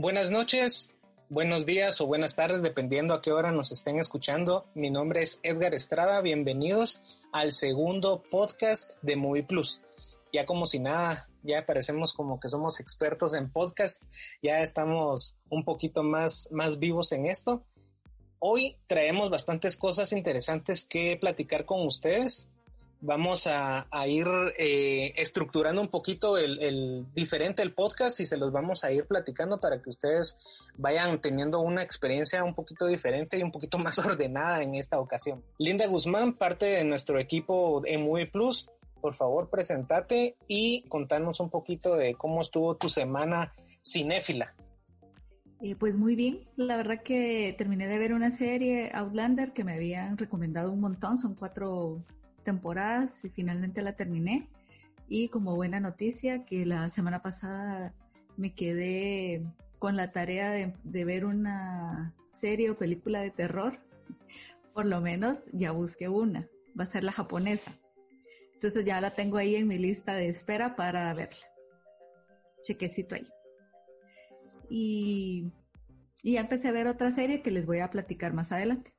Buenas noches, buenos días o buenas tardes, dependiendo a qué hora nos estén escuchando. Mi nombre es Edgar Estrada, bienvenidos al segundo podcast de Movie Plus. Ya como si nada, ya parecemos como que somos expertos en podcast, ya estamos un poquito más, más vivos en esto. Hoy traemos bastantes cosas interesantes que platicar con ustedes vamos a, ir eh, estructurando un poquito el, diferente el podcast y se los vamos a ir platicando para que ustedes vayan teniendo una experiencia un poquito diferente y un poquito más ordenada en esta ocasión. Linda Guzmán, parte de nuestro equipo en Movie Plus, por favor, presentate y contanos un poquito de cómo estuvo tu semana cinéfila. Eh, pues muy bien, la verdad que terminé de ver una serie Outlander que me habían recomendado un montón, son cuatro temporadas y finalmente la terminé. Y como buena noticia, que la semana pasada me quedé con la tarea de, ver una serie o película de terror. Por lo menos ya busqué una. Va a ser la japonesa. Entonces ya la tengo ahí en mi lista de espera para verla. Chequecito ahí. Y, y ya empecé a ver otra serie que les voy a platicar más adelante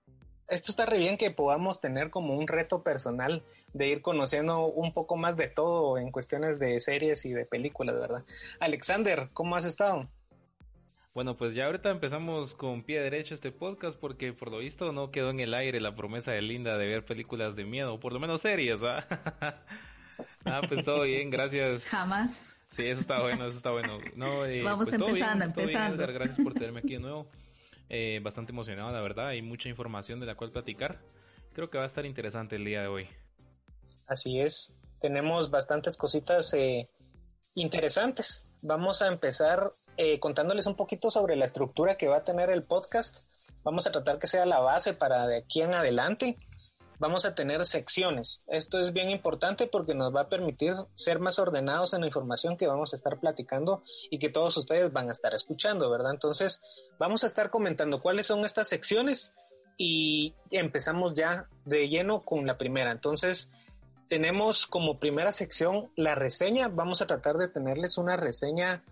esto está re bien que podamos tener como un reto personal de ir conociendo un poco más de todo en cuestiones de series y de películas, ¿verdad? Alexander, ¿cómo has estado? Bueno, pues ya ahorita empezamos con pie derecho este podcast porque por lo visto no quedó en el aire la promesa de Linda de ver películas de miedo, o por lo menos series, ¿ah? ah, pues todo bien, gracias. Jamás. Sí, eso está bueno, eso está bueno. No, eh, Vamos pues empezando, empezando. gracias por tenerme aquí de nuevo. Eh, bastante emocionado, la verdad. Hay mucha información de la cual platicar. Creo que va a estar interesante el día de hoy. Así es. Tenemos bastantes cositas eh, interesantes. Vamos a empezar eh, contándoles un poquito sobre la estructura que va a tener el podcast. Vamos a tratar que sea la base para de aquí en adelante vamos a tener secciones. Esto es bien importante porque nos va a permitir ser más ordenados en la información que vamos a estar platicando y que todos ustedes van a estar escuchando, ¿verdad? Entonces, vamos a estar comentando cuáles son estas secciones y empezamos ya de lleno con la primera. Entonces, tenemos como primera sección la reseña. Vamos a tratar de tenerles una reseña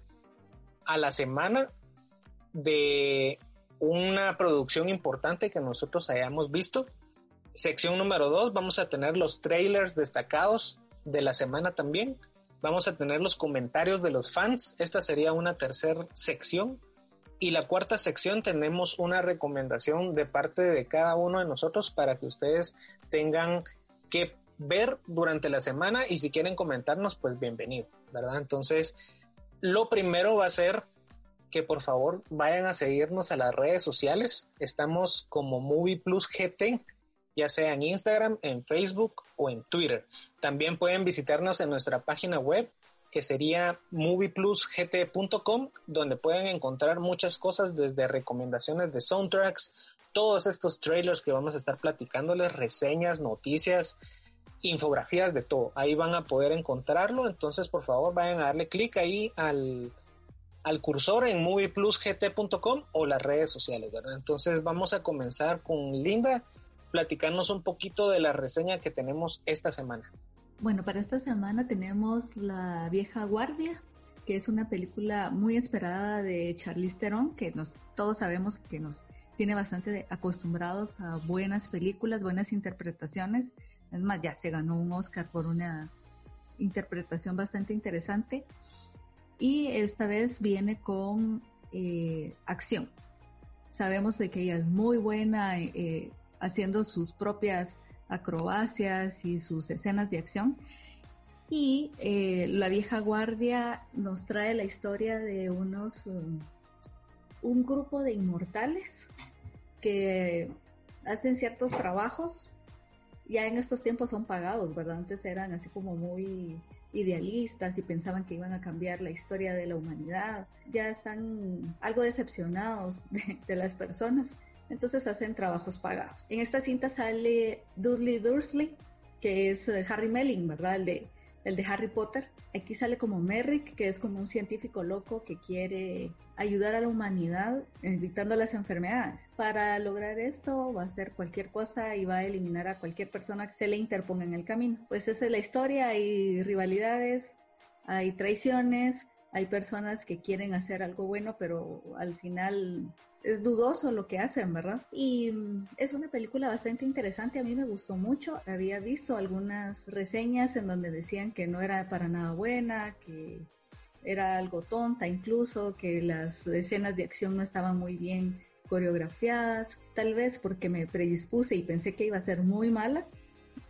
a la semana de una producción importante que nosotros hayamos visto Sección número 2, vamos a tener los trailers destacados de la semana también. Vamos a tener los comentarios de los fans. Esta sería una tercera sección. Y la cuarta sección tenemos una recomendación de parte de cada uno de nosotros para que ustedes tengan que ver durante la semana y si quieren comentarnos, pues bienvenido, ¿verdad? Entonces, lo primero va a ser que por favor vayan a seguirnos a las redes sociales. Estamos como Movie Plus GT ya sea en Instagram, en Facebook o en Twitter. También pueden visitarnos en nuestra página web que sería movieplusgt.com, donde pueden encontrar muchas cosas desde recomendaciones de soundtracks, todos estos trailers que vamos a estar platicándoles, reseñas, noticias, infografías de todo. Ahí van a poder encontrarlo, entonces por favor vayan a darle clic ahí al, al cursor en movieplusgt.com o las redes sociales, ¿verdad? Entonces vamos a comenzar con Linda platicarnos un poquito de la reseña que tenemos esta semana. Bueno, para esta semana tenemos La vieja guardia, que es una película muy esperada de Charlize Theron, que nos, todos sabemos que nos tiene bastante acostumbrados a buenas películas, buenas interpretaciones. Es más, ya se ganó un Oscar por una interpretación bastante interesante. Y esta vez viene con eh, acción. Sabemos de que ella es muy buena eh, haciendo sus propias acrobacias y sus escenas de acción. Y eh, la vieja guardia nos trae la historia de unos, um, un grupo de inmortales que hacen ciertos trabajos, ya en estos tiempos son pagados, ¿verdad? Antes eran así como muy idealistas y pensaban que iban a cambiar la historia de la humanidad. Ya están algo decepcionados de, las personas, entonces hacen trabajos pagados. En esta cinta sale Dudley Dursley, que es eh, Harry Melling, ¿verdad? El de, el de Harry Potter. Aquí sale como Merrick, que es como un científico loco que quiere ayudar a la humanidad evitando las enfermedades. Para lograr esto va a hacer cualquier cosa y va a eliminar a cualquier persona que se le interponga en el camino. Pues esa es la historia, hay rivalidades, hay traiciones, hay personas que quieren hacer algo bueno, pero al final es dudoso lo que hacen, ¿verdad? Y mm, es una película bastante interesante, a mí me gustó mucho. Había visto algunas reseñas en donde decían que no era para nada buena, que era algo tonta incluso, que las escenas de acción no estaban muy bien coreografiadas, tal vez porque me predispuse y pensé que iba a ser muy mala,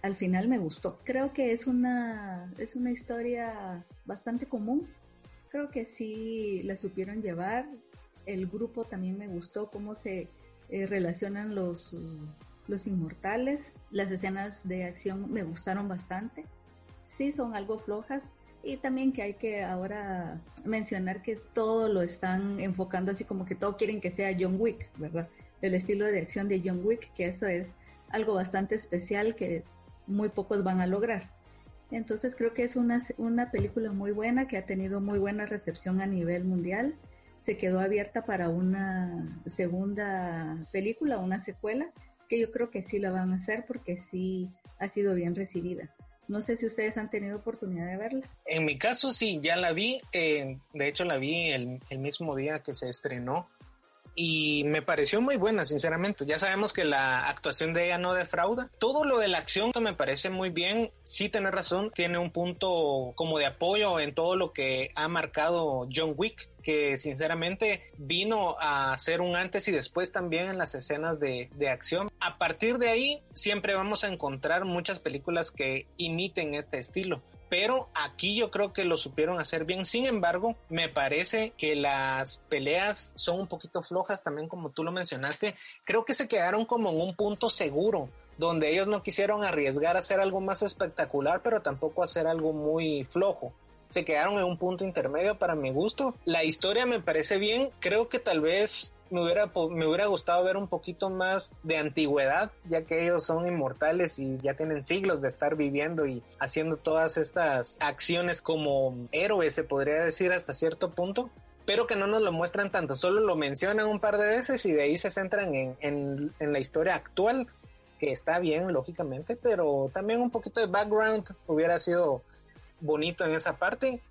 al final me gustó. Creo que es una, es una historia bastante común. Creo que sí la supieron llevar. El grupo también me gustó cómo se eh, relacionan los, los inmortales. Las escenas de acción me gustaron bastante. Sí, son algo flojas, y también que hay que ahora mencionar que todo lo están enfocando así como que todo quieren que sea John Wick, ¿verdad? El estilo de acción de John Wick, que eso es algo bastante especial que muy pocos van a lograr. Entonces creo que es una, una película muy buena que ha tenido muy buena recepción a nivel mundial. Se quedó abierta para una segunda película, una secuela, que yo creo que sí la van a hacer porque sí ha sido bien recibida. No sé si ustedes han tenido oportunidad de verla. En mi caso sí, ya la vi. Eh, de hecho la vi el, el, mismo día que se estrenó y me pareció muy buena, sinceramente. Ya sabemos que la actuación de ella no defrauda. Todo lo de la acción me parece muy bien. Sí, tiene razón, tiene un punto como de apoyo en todo lo que ha marcado John Wick que sinceramente vino a ser un antes y después también en las escenas de, de, acción. A partir de ahí siempre vamos a encontrar muchas películas que imiten este estilo pero aquí yo creo que lo supieron hacer bien. Sin embargo, me parece que las peleas son un poquito flojas también como tú lo mencionaste. Creo que se quedaron como en un punto seguro donde ellos no quisieron arriesgar a hacer algo más espectacular, pero tampoco hacer algo muy flojo se quedaron en un punto intermedio para mi gusto. La historia me parece bien, creo que tal vez me hubiera, me hubiera gustado ver un poquito más de antigüedad, ya que ellos son inmortales y ya tienen siglos de estar viviendo y haciendo todas estas acciones como héroes, se podría decir hasta cierto punto pero que no nos lo muestran tanto, solo lo mencionan un par de veces y de ahí se centran en, en, en la historia actual, que está bien, lógicamente, pero también un poquito de background hubiera sido bonito en esa parte.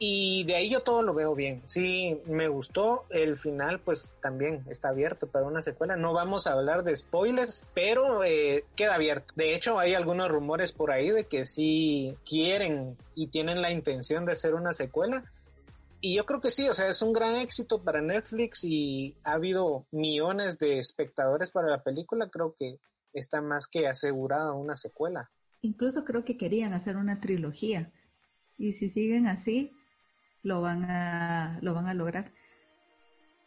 Y de ahí yo todo lo veo bien. Sí, me gustó. El final, pues también está abierto para una secuela. No vamos a hablar de spoilers, pero eh, queda abierto. De hecho, hay algunos rumores por ahí de que sí quieren y tienen la intención de hacer una secuela. Y yo creo que sí, o sea, es un gran éxito para Netflix y ha habido millones de espectadores para la película. Creo que está más que asegurada una secuela. Incluso creo que querían hacer una trilogía. Y si siguen así, lo van a, lo van a lograr.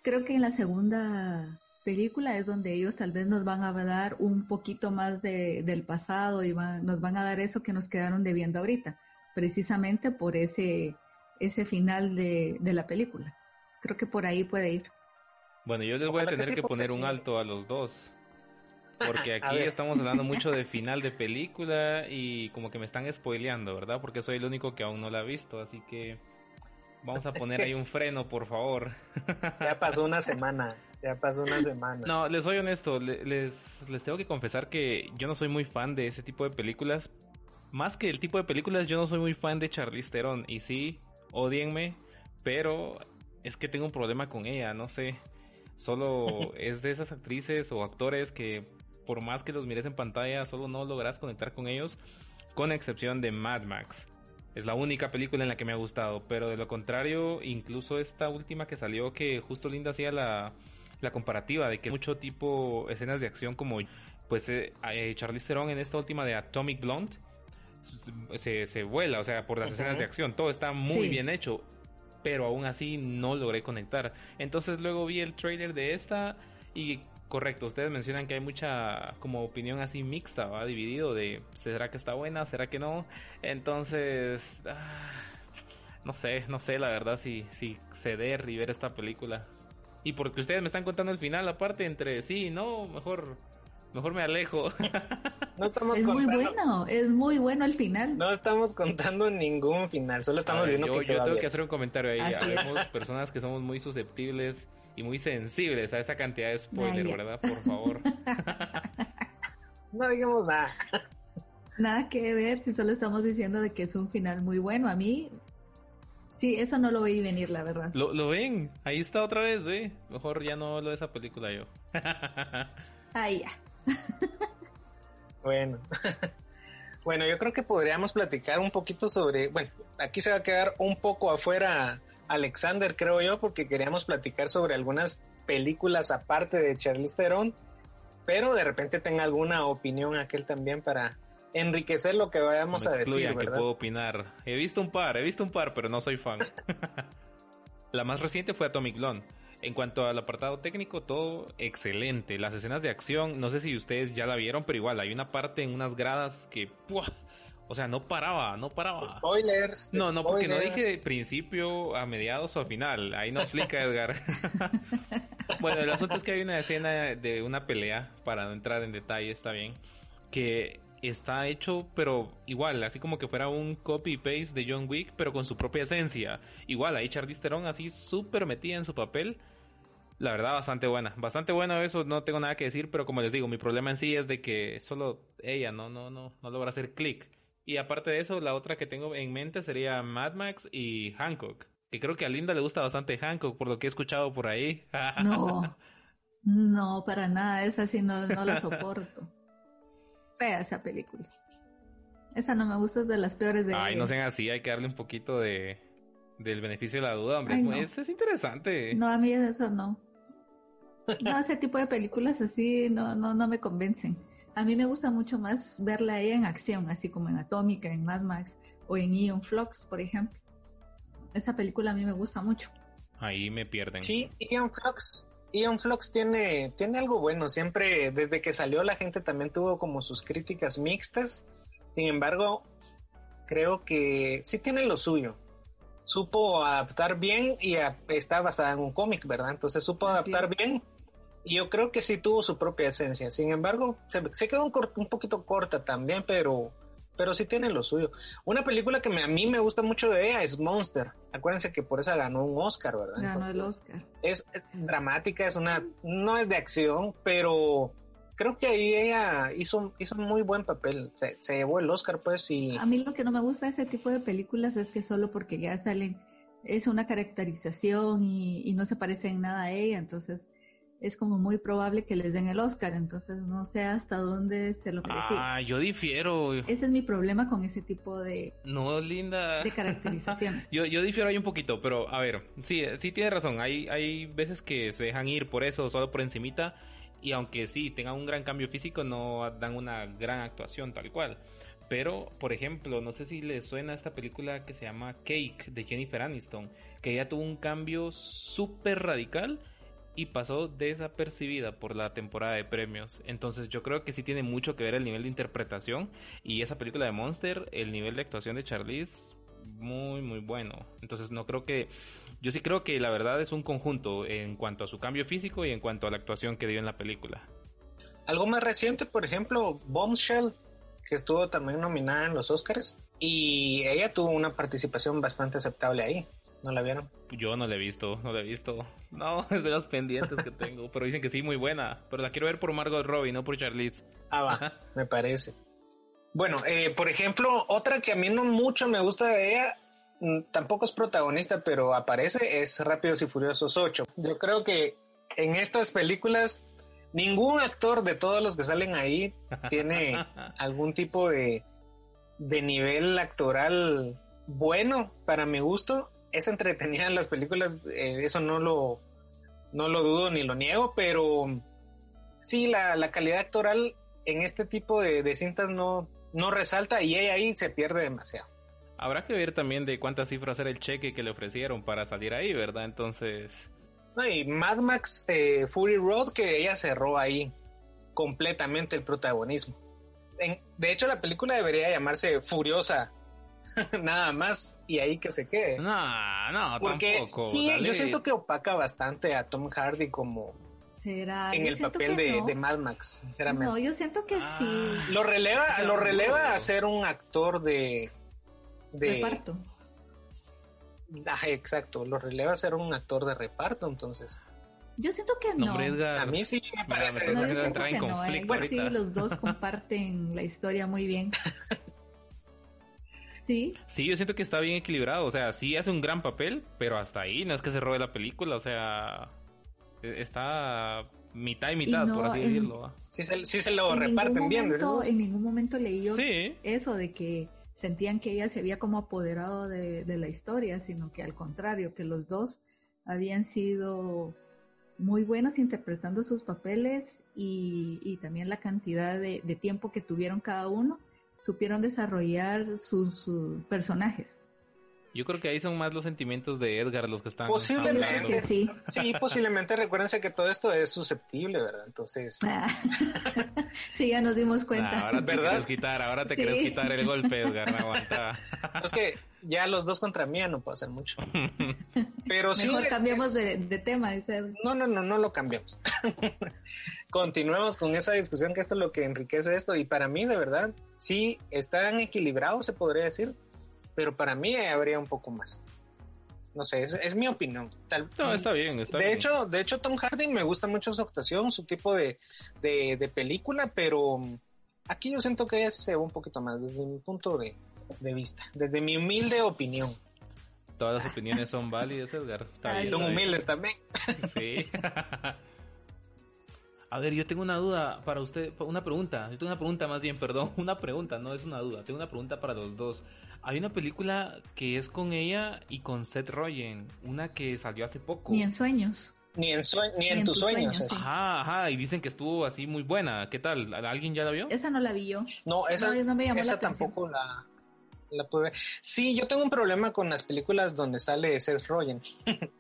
Creo que en la segunda película es donde ellos tal vez nos van a hablar un poquito más de, del pasado y nos van a dar eso que nos quedaron debiendo ahorita, precisamente por ese, ese final de, de la película. Creo que por ahí puede ir. Bueno, yo les voy a tener que, poner un alto a los dos. Porque aquí estamos hablando mucho de final de película y como que me están spoileando, ¿verdad? Porque soy el único que aún no la ha visto, así que vamos a poner ahí un freno, por favor. Ya pasó una semana, ya pasó una semana. No, les soy honesto, les, les tengo que confesar que yo no soy muy fan de ese tipo de películas. Más que el tipo de películas, yo no soy muy fan de Charlize Theron. Y sí, odienme, pero es que tengo un problema con ella, no sé. Solo es de esas actrices o actores que por más que los mires en pantalla, solo no logras conectar con ellos, con excepción de Mad Max. Es la única película en la que me ha gustado, pero de lo contrario, incluso esta última que salió, que justo Linda hacía la, la comparativa de que mucho tipo escenas de acción como pues eh, eh Charlize Theron en esta última de Atomic Blonde se, se vuela, o sea, por las escenas de acción, todo está muy bien hecho, pero aún así no logré conectar. Entonces luego vi el trailer de esta y correcto, ustedes mencionan que hay mucha como opinión así mixta, va dividido de será que está buena, será que no. Entonces, ah, no sé, no sé la verdad si si ceder y ver esta película. Y porque ustedes me están contando el final aparte entre sí, no, mejor mejor me alejo. No estamos es muy bueno, es muy bueno el final. No estamos contando ningún final, solo estamos viendo yo, que yo tengo que hacer un comentario ahí. Hay personas que somos muy susceptibles y muy sensibles a esa cantidad de spoiler, ¿verdad? Por favor. no digamos nada. Nada que ver si solo estamos diciendo de que es un final muy bueno. A mí, sí, eso no lo veí venir, la verdad. Lo, lo ven, ahí está otra vez, ¿ve? Mejor ya no hablo de esa película yo. Ahí ya. bueno. Bueno, yo creo que podríamos platicar un poquito sobre, bueno, aquí se va a quedar un poco afuera Alexander, creo yo, porque queríamos platicar sobre algunas películas aparte de Charlize Theron, pero de repente tenga alguna opinión aquel también para enriquecer lo que vayamos a decir, ¿verdad? que puedo opinar. He visto un par, he visto un par, pero no soy fan. La más reciente fue Atomic Blonde. En cuanto al apartado técnico, todo excelente. Las escenas de acción, no sé si ustedes ya la vieron, pero igual hay una parte en unas gradas que o sea, no paraba, no paraba. Spoilers. No, no, porque no dije de principio a mediados o a final. Ahí no explica Edgar. bueno, el asunto es que hay una escena de una pelea, para no entrar en detalle, está bien, que está hecho, pero igual, así como que fuera un copy-paste de John Wick, pero con su propia esencia. Igual, ahí Charlize Theron así súper metida en su papel. La verdad, bastante buena. Bastante bueno eso, no tengo nada que decir, pero como les digo, mi problema en sí es de que solo ella no, no, no, no logra hacer clic. Y aparte de eso, la otra que tengo en mente sería Mad Max y Hancock. Que creo que a Linda le gusta bastante Hancock, por lo que he escuchado por ahí. No, no, para nada, esa sí no, no la soporto. Fea esa película. Esa no me gusta, es de las peores de Ay, no sean así, hay que darle un poquito de del beneficio de la duda, hombre. es, es, interesante. No, a mí eso no. No, ese tipo de películas así no, no, no me convencen. A mí me gusta mucho más verla ella en acción, así como en Atómica, en Mad Max o en Ion Flux, por ejemplo. Esa película a mí me gusta mucho. Ahí me pierden. Sí, Ion Flux, Ion Flux tiene, tiene algo bueno. Siempre, desde que salió, la gente también tuvo como sus críticas mixtas. Sin embargo, creo que sí tiene lo suyo. Supo adaptar bien y está basada en un cómic, ¿verdad? Entonces supo adaptar bien yo creo que sí tuvo su propia esencia. Sin embargo, se, quedó un, un, poquito corta también, pero, pero sí tiene lo suyo. Una película que a mí me gusta mucho de ella es Monster. Acuérdense que por esa ganó un Oscar, ¿verdad? Ganó el Oscar. Es, dramática, es una, no es de acción, pero creo que ahí ella hizo, hizo un muy buen papel. Se, llevó el Oscar, pues, y... A mí lo que no me gusta de ese tipo de películas es que solo porque ya salen, es una caracterización y, y no se parece en nada a ella, entonces es como muy probable que les den el Oscar, entonces no sé hasta dónde se lo merece. Ah, yo difiero. Ese es mi problema con ese tipo de... No, linda. De caracterizaciones. yo, yo difiero ahí un poquito, pero a ver, sí, sí tiene razón, hay, hay veces que se dejan ir por eso, solo por encimita, y aunque sí tengan un gran cambio físico, no dan una gran actuación tal cual. Pero, por ejemplo, no sé si les suena esta película que se llama Cake de Jennifer Aniston, que ella tuvo un cambio súper radical y pasó desapercibida por la temporada de premios. Entonces yo creo que sí tiene mucho que ver el nivel de interpretación y esa película de Monster, el nivel de actuación de Charlize muy muy bueno. Entonces no creo que yo sí creo que la verdad es un conjunto en cuanto a su cambio físico y en cuanto a la actuación que dio en la película. Algo más reciente, por ejemplo, Bombshell, que estuvo también nominada en los Oscars y ella tuvo una participación bastante aceptable ahí. ¿No la vieron? Yo no la he visto, no la he visto. No, es de los pendientes que tengo. Pero dicen que sí, muy buena. Pero la quiero ver por Margot Robbie, no por Charlize. Ah, va, me parece. Bueno, eh, por ejemplo, otra que a mí no mucho me gusta de ella, mm, tampoco es protagonista, pero aparece, es Rápidos y Furiosos 8. Yo creo que en estas películas ningún actor de todos los que salen ahí tiene algún tipo de, de nivel actoral bueno para mi gusto es entretenida en las películas, eh, eso no lo, no lo dudo ni lo niego, pero sí, la, la calidad actoral en este tipo de, cintas no, no resalta y ahí se pierde demasiado. Habrá que ver también de cuántas cifras era el cheque que le ofrecieron para salir ahí, ¿verdad? Entonces, No, y Mad Max eh, Fury Road, que ella cerró ahí completamente el protagonismo. de hecho, la película debería llamarse Furiosa, nada más, y ahí que se quede. No, no, Porque tampoco. sí, yo siento que opaca bastante a Tom Hardy como ¿Será? en Yo el papel de, no. de Mad Max, sinceramente. No, yo siento que Ah. sí. Lo releva, lo releva no. a ser un actor de, de Reparto. Ajá, exacto, lo releva a ser un actor de reparto, entonces. Yo siento que No, Edgar. A mí sí me parece. me No, estás yo haciendo siento entrar en que no. conflicto eh. Sí, los dos comparten la historia muy bien. Sí, Sí, yo siento que está bien equilibrado. O sea, sí hace un gran papel, pero hasta ahí no es que se robe la película. O sea, e- está mitad y mitad, no, por así en- decirlo. Sí se, sí se lo en reparten ningún bien. momento, en ningún momento leí yo Sí. eso de que sentían que ella se había como apoderado de, de la historia, sino que al contrario, que los dos habían sido muy buenos interpretando sus papeles y, y también la cantidad de, de tiempo que tuvieron cada uno, supieron desarrollar sus, personajes. Yo creo que ahí son más los sentimientos de Edgar los que están Posiblemente. hablando. Que sí. Sí, posiblemente recuérdense que todo esto es susceptible, ¿verdad? Entonces, sí, ya nos dimos cuenta. Nah, ahora te ¿Verdad? quieres quitar, ahora te Sí. quieres quitar el golpe, Edgar, no aguanta. es que ya los dos contra mí ya no puedo hacer mucho. Pero sí. Mejor cambiemos de, de tema. dice. No, no, no, no lo cambiamos. Continuemos con esa discusión que esto es lo que enriquece esto y para mí de verdad sí están equilibrados se podría decir, pero para mí habría un poco más. No sé, es, es mi opinión. Tal, No, está bien, está de bien. hecho, de hecho Tom Hardy me gusta mucho su actuación, su tipo de, de, de película, pero aquí yo siento que se va un poquito más desde mi punto de, de vista, desde mi humilde opinión. Todas las opiniones son válidas, Edgar. Ay, bien, Son humildes también. Sí. A ver, yo tengo una duda para usted, una pregunta. Yo tengo una pregunta más bien, perdón, una pregunta, no es una duda. Tengo una pregunta para los dos. Hay una película que es con ella y con Seth Rogen, una que salió hace poco. Ni en sueños. Ni en, sue- ni en tus sueños. sueños, es. sí. Ajá, ajá, y dicen que estuvo así muy buena. ¿Qué tal? ¿Alguien ya la vio? Esa no la vi yo. No, esa, No, no me llamó la esa atención. tampoco la, la pude ver. Sí, yo tengo un problema con las películas donde sale Seth Rogen.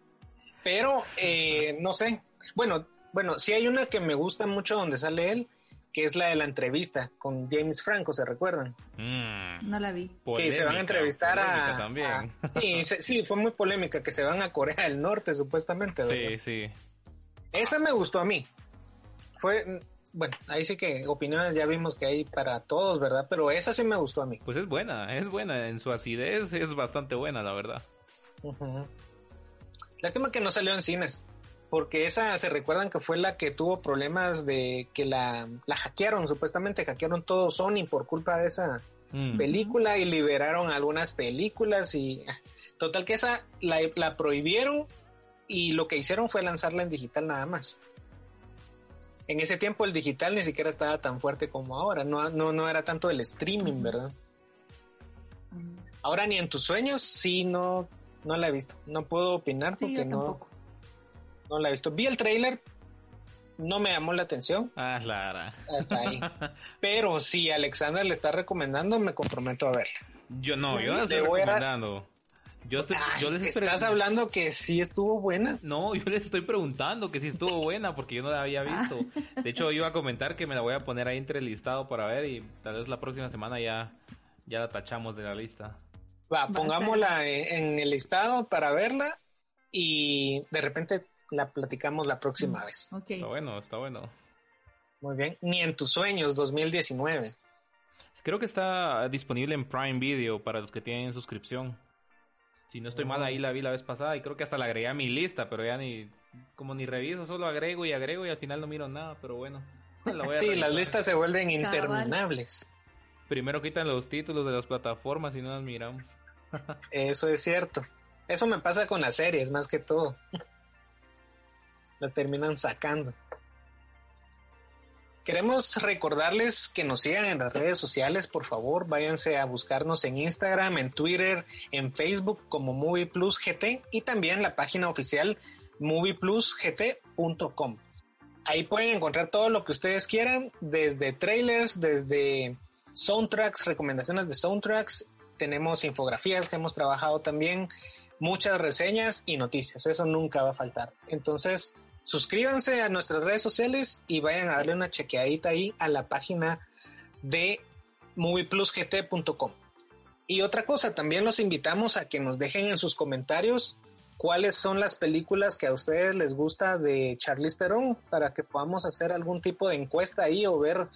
Pero, eh, no sé. Bueno, bueno, sí hay una que me gusta mucho donde sale él, que es la de la entrevista con James Franco, ¿se recuerdan? Mm, No la vi. que se van a entrevistar a, también. a- sí, se- sí, fue muy polémica, que se van a Corea del Norte, supuestamente. ¿verdad? sí, sí. Esa me gustó a mí. Fue, bueno, ahí sí que opiniones ya vimos que hay para todos, ¿verdad? Pero esa sí me gustó a mí. Pues es buena, es buena. En su acidez es bastante buena, la verdad. Ujú. Lástima que no salió en cines, porque esa se recuerdan que fue la que tuvo problemas de que la, la hackearon, supuestamente hackearon todo Sony por culpa de esa Mm. película y liberaron algunas películas y ah, total que esa la, la prohibieron y lo que hicieron fue lanzarla en digital nada más. En ese tiempo el digital ni siquiera estaba tan fuerte como ahora, no, no, no era tanto el streaming. ¿verdad? Ahora ni en tus sueños, sí, no, no la he visto. No puedo opinar Sí, porque no, tampoco. No la he visto. Vi el trailer, no me llamó la atención, Ah, Lara. hasta ahí. Pero si Alexander le está recomendando, me comprometo a verla. Yo no, yo no Le estoy voy a dar- recomendando. Yo, estoy, Ay, yo les estoy estás hablando que sí estuvo buena. No, yo les estoy preguntando que si estuvo buena porque yo no la había visto. De hecho, iba a comentar que me la voy a poner ahí entre el listado para ver y tal vez la próxima semana ya, ya la tachamos de la lista. Va, pongámosla en, en el listado para verla y de repente la platicamos la próxima vez. Ok. Está bueno, está bueno. Muy bien. Ni en tus sueños 2019. Creo que está disponible en Prime Video para los que tienen suscripción. Si no estoy mal, ahí la vi la vez pasada y creo que hasta la agregué a mi lista, pero ya ni, como ni reviso, solo agrego y agrego y al final no miro nada, pero bueno. la voy a Sí, revisar. las listas se vuelven Cabal. interminables. Primero quitan los títulos de las plataformas y no las miramos. Eso es cierto. Eso me pasa con las series, más que todo. Las terminan sacando. Queremos recordarles que nos sigan en las redes sociales, por favor, váyanse a buscarnos en Instagram, en Twitter, en Facebook como Movie GT y también la página oficial movieplusgt.com. Ahí pueden encontrar todo lo que ustedes quieran, desde trailers, desde soundtracks, recomendaciones de soundtracks, tenemos infografías que hemos trabajado también, muchas reseñas y noticias. Eso nunca va a faltar. Entonces, suscríbanse a nuestras redes sociales y vayan a darle una chequeadita ahí a la página de movieplusgt.com. Y otra cosa, también los invitamos a que nos dejen en sus comentarios cuáles son las películas que a ustedes les gusta de Charlize Theron para que podamos hacer algún tipo de encuesta ahí o ver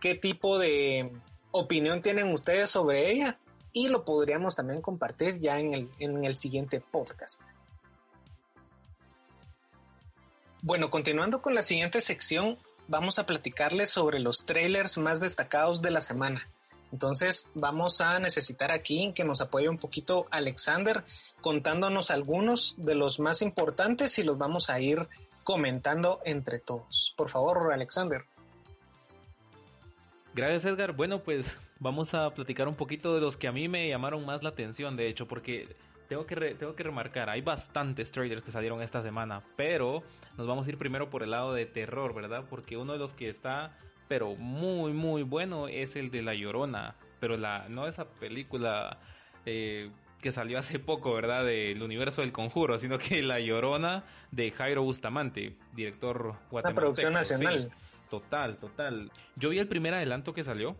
qué tipo de opinión tienen ustedes sobre ella y lo podríamos también compartir ya en el, en el siguiente podcast. Bueno, continuando con la siguiente sección, vamos a platicarles sobre los trailers más destacados de la semana. Entonces vamos a necesitar aquí que nos apoye un poquito Alexander contándonos algunos de los más importantes y los vamos a ir comentando entre todos. Por favor, Alexander. Gracias Edgar. Bueno, pues vamos a platicar un poquito de los que a mí me llamaron más la atención, de hecho, porque tengo que, tengo que remarcar, hay bastantes trailers que salieron esta semana, pero nos vamos a ir primero por el lado de terror, ¿verdad? Porque uno de los que está, pero muy, muy bueno es el de La Llorona, pero la no esa película eh, que salió hace poco, ¿verdad? Del universo del conjuro, sino que La Llorona de Jairo Bustamante, director guatemalteco. Una producción nacional. total, total. Yo vi el primer adelanto que salió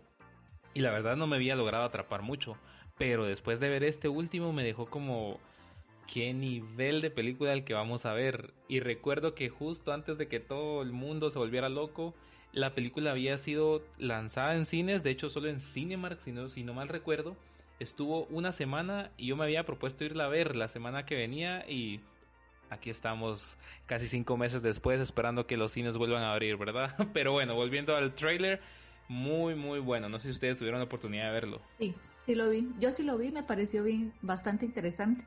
y la verdad no me había logrado atrapar mucho, pero después de ver este último me dejó como qué nivel de película el que vamos a ver. Y recuerdo que justo antes de que todo el mundo se volviera loco, la película había sido lanzada en cines, de hecho solo en Cinemark, si no, si no mal recuerdo. Estuvo una semana y yo me había propuesto irla a ver la semana que venía y aquí estamos casi cinco meses después esperando que los cines vuelvan a abrir, ¿verdad? Pero bueno, volviendo al trailer, muy muy bueno. No sé si ustedes tuvieron la oportunidad de verlo. Sí, sí lo vi. Yo sí lo vi, me pareció bien, bastante interesante.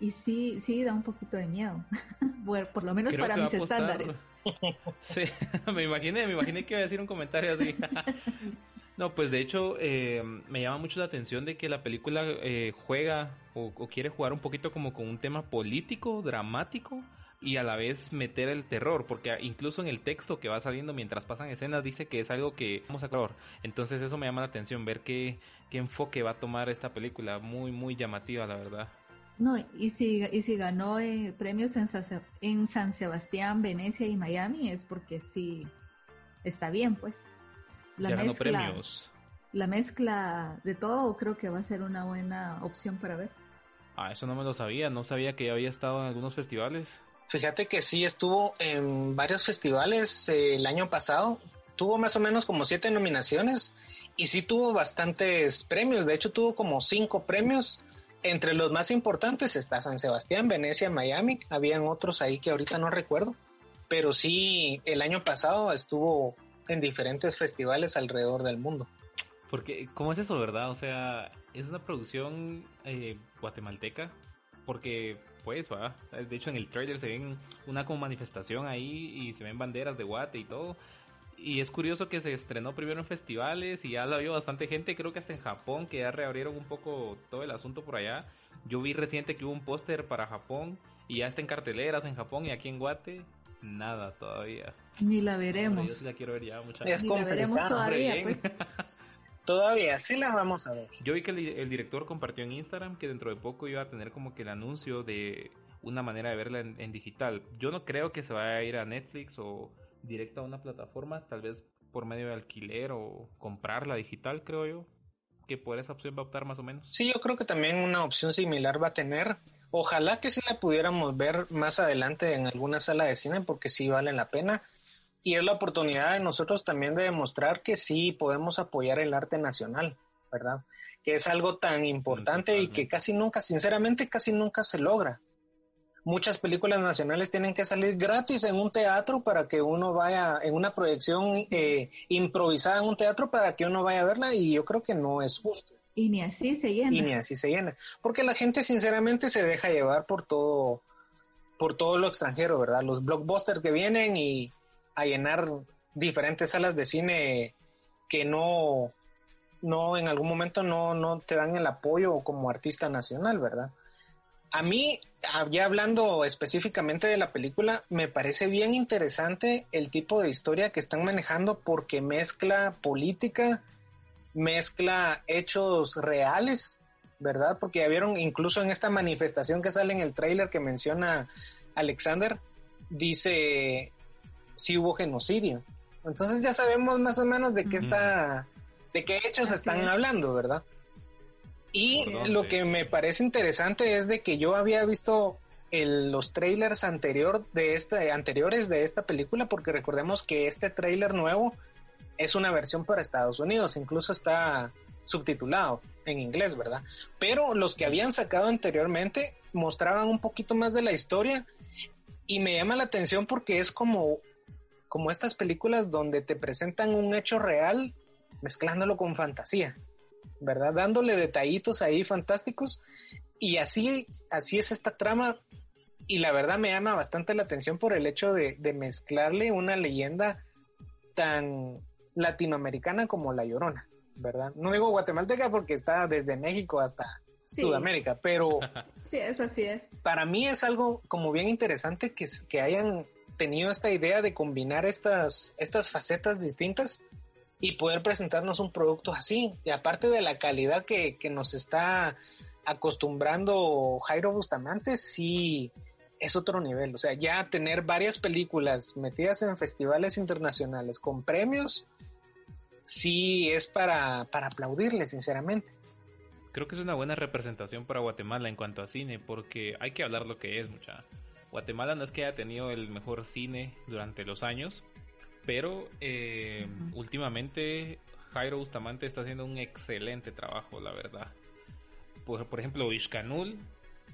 Y sí, sí da un poquito de miedo. por lo menos para mis estándares. Sí, me imaginé, me imaginé que iba a decir un comentario así. No, pues de hecho eh, me llama mucho la atención de que la película eh, juega o, quiere jugar un poquito como con un tema político, dramático y a la vez meter el terror, porque incluso en el texto que va saliendo mientras pasan escenas dice que es algo que vamos a calor. Entonces eso me llama la atención, ver qué, qué enfoque va a tomar esta película, muy, muy llamativa la verdad. No, y si, y si ganó eh, premios en, en San Sebastián, Venecia y Miami es porque sí está bien, pues la mezcla, La mezcla de todo creo que va a ser una buena opción para ver. Ah, eso no me lo sabía, no sabía que había estado en algunos festivales. Fíjate que sí estuvo en varios festivales eh, el año pasado, tuvo más o menos como siete nominaciones y sí tuvo bastantes premios, de hecho tuvo como cinco premios. Entre los más importantes está San Sebastián, Venecia, Miami, habían otros ahí que ahorita no recuerdo, pero sí el año pasado estuvo en diferentes festivales alrededor del mundo. Porque, ¿cómo es eso, verdad? O sea, es una producción eh, guatemalteca, porque, pues, de hecho en el trailer se ven una como manifestación ahí y se ven banderas de Guate y todo. Y es curioso que se estrenó primero en festivales y ya la vio bastante gente, creo que hasta en Japón, que ya reabrieron un poco todo el asunto por allá. Yo vi reciente que hubo un póster para Japón y ya está en carteleras en Japón y aquí en Guate nada todavía. Ni la veremos. yo sí la quiero ver ya, muchas Ni la veremos todavía, pues. todavía, sí la vamos a ver. Yo vi que el, director compartió en Instagram que dentro de poco iba a tener como que el anuncio de una manera de verla en, digital. Yo no creo que se vaya a ir a Netflix o directo a una plataforma, tal vez por medio de alquiler o comprarla digital, creo yo. Que por esa opción va a optar más o menos. Sí, yo creo que también una opción similar va a tener Ojalá que sí la pudiéramos ver más adelante en alguna sala de cine porque sí vale la pena. Y es la oportunidad de nosotros también de demostrar que sí podemos apoyar el arte nacional, ¿verdad? Que es algo tan importante y que casi nunca, sinceramente, casi nunca se logra. Muchas películas nacionales tienen que salir gratis en un teatro para que uno vaya, en una proyección eh, improvisada en un teatro para que uno vaya a verla y yo creo que no es justo. Y ni así se llena. Y ni así se llena. Porque la gente sinceramente se deja llevar por todo, por todo lo extranjero, ¿verdad? Los blockbusters que vienen y a llenar diferentes salas de cine que no, no en algún momento no, no te dan el apoyo como artista nacional, ¿verdad? A mí, ya hablando específicamente de la película, me parece bien interesante el tipo de historia que están manejando porque mezcla política, mezcla hechos reales ¿verdad? Porque ya vieron incluso en esta manifestación que sale en el tráiler que menciona Alexander, dice si hubo genocidio. Entonces ya sabemos más o menos de qué está, de qué hechos están hablando, ¿verdad? Y lo que me parece interesante es de que yo había visto los trailers anterior de esta, anteriores de esta película, porque recordemos que este trailer nuevo es una versión para Estados Unidos, incluso está subtitulado en inglés, ¿verdad? Pero los que habían sacado anteriormente mostraban un poquito más de la historia y me llama la atención porque es como, como estas películas donde te presentan un hecho real mezclándolo con fantasía, ¿verdad? Dándole detallitos ahí fantásticos y así, así es esta trama y la verdad me llama bastante la atención por el hecho de, de mezclarle una leyenda tan latinoamericana como La Llorona, ¿verdad? No digo guatemalteca porque está desde México hasta Sudamérica, pero... Sí, eso así es. Para mí es algo como bien interesante que, que hayan tenido esta idea de combinar estas, estas facetas distintas y poder presentarnos un producto así. Y aparte de la calidad que, que nos está acostumbrando Jairo Bustamante, sí es otro nivel. O sea, ya tener varias películas metidas en festivales internacionales con premios, sí es para, para aplaudirle, sinceramente. Creo que es una buena representación para Guatemala en cuanto a cine, porque hay que hablar lo que es, mucha. Guatemala no es que haya tenido el mejor cine durante los años, pero eh, últimamente Jairo Bustamante está haciendo un excelente trabajo, la verdad. Por, por ejemplo, Ishkanul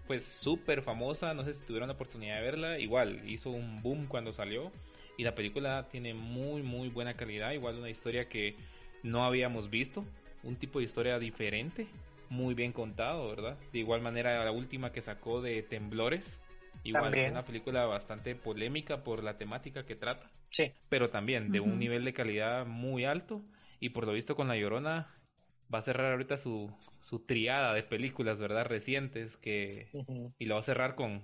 pues súper famosa, no sé si tuvieron la oportunidad de verla, igual hizo un boom cuando salió y la película tiene muy muy buena calidad, igual una historia que no habíamos visto, un tipo de historia diferente, muy bien contado, ¿verdad? De igual manera la última que sacó de Temblores, igual es una película bastante polémica por la temática que trata, sí. pero también de un nivel de calidad muy alto y por lo visto con La Llorona va a cerrar ahorita su, su triada de películas, ¿verdad? Recientes que y lo va a cerrar con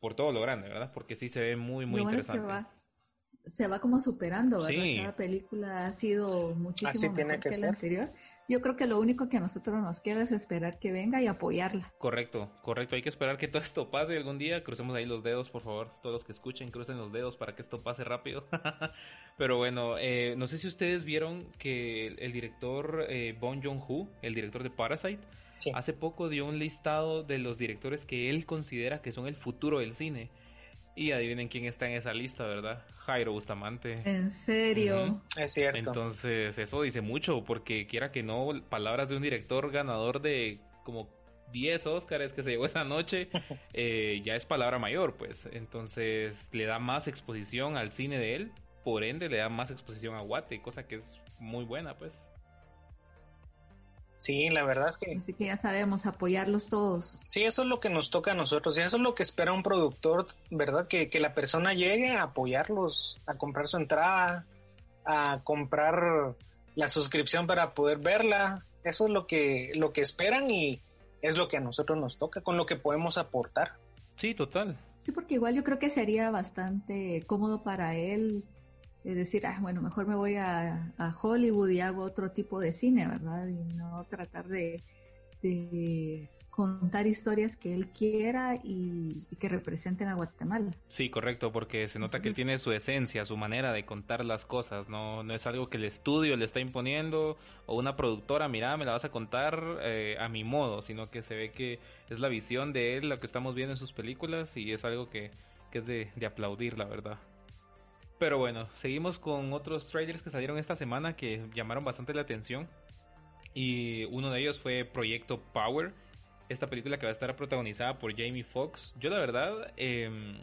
por todo lo grande, ¿verdad? Porque sí se ve muy muy interesante. va, se va como superando, ¿verdad? Cada película ha sido muchísimo mejor que, la anterior yo creo que lo único que a nosotros nos queda es esperar que venga y apoyarla. Correcto, correcto. Hay que esperar que todo esto pase algún día. Crucemos ahí los dedos, por favor. Todos los que escuchen, crucen los dedos para que esto pase rápido. Pero bueno, eh, no sé si ustedes vieron que el, director eh, Bong Joon-ho, el director de Parasite, hace poco dio un listado de los directores que él considera que son el futuro del cine. Y adivinen quién está en esa lista, ¿verdad? Jairo Bustamante. ¿En serio? Es cierto. Entonces, eso dice mucho, porque quiera que no, palabras de un director ganador de como 10 Óscares que se llevó esa noche, eh, ya es palabra mayor, pues. Entonces, le da más exposición al cine de él, por ende, le da más exposición a Guate, cosa que es muy buena, pues. Sí, la verdad es que... Así que ya sabemos apoyarlos todos. Sí, eso es lo que nos toca a nosotros y eso es lo que espera un productor, ¿verdad? Que, que la persona llegue a apoyarlos, a comprar su entrada, a comprar la suscripción para poder verla. Eso es lo que, lo que esperan y es lo que a nosotros nos toca, con lo que podemos aportar. Sí, total. Sí, porque igual yo creo que sería bastante cómodo para él es decir, ah, bueno, mejor me voy a, Hollywood y hago otro tipo de cine, ¿verdad? Y no tratar de, contar historias que él quiera y, que representen a Guatemala. Sí, correcto, porque se nota que tiene su esencia, su manera de contar las cosas, no, no es algo que el estudio le está imponiendo o una productora, mira, me la vas a contar eh, a mi modo, sino que se ve que es la visión de él, lo que estamos viendo en sus películas y es algo que, que es de, de aplaudir, la verdad. Pero bueno, seguimos con otros trailers que salieron esta semana que llamaron bastante la atención. Y uno de ellos fue Proyecto Power, esta película que va a estar protagonizada por Jamie Foxx. Yo la verdad em,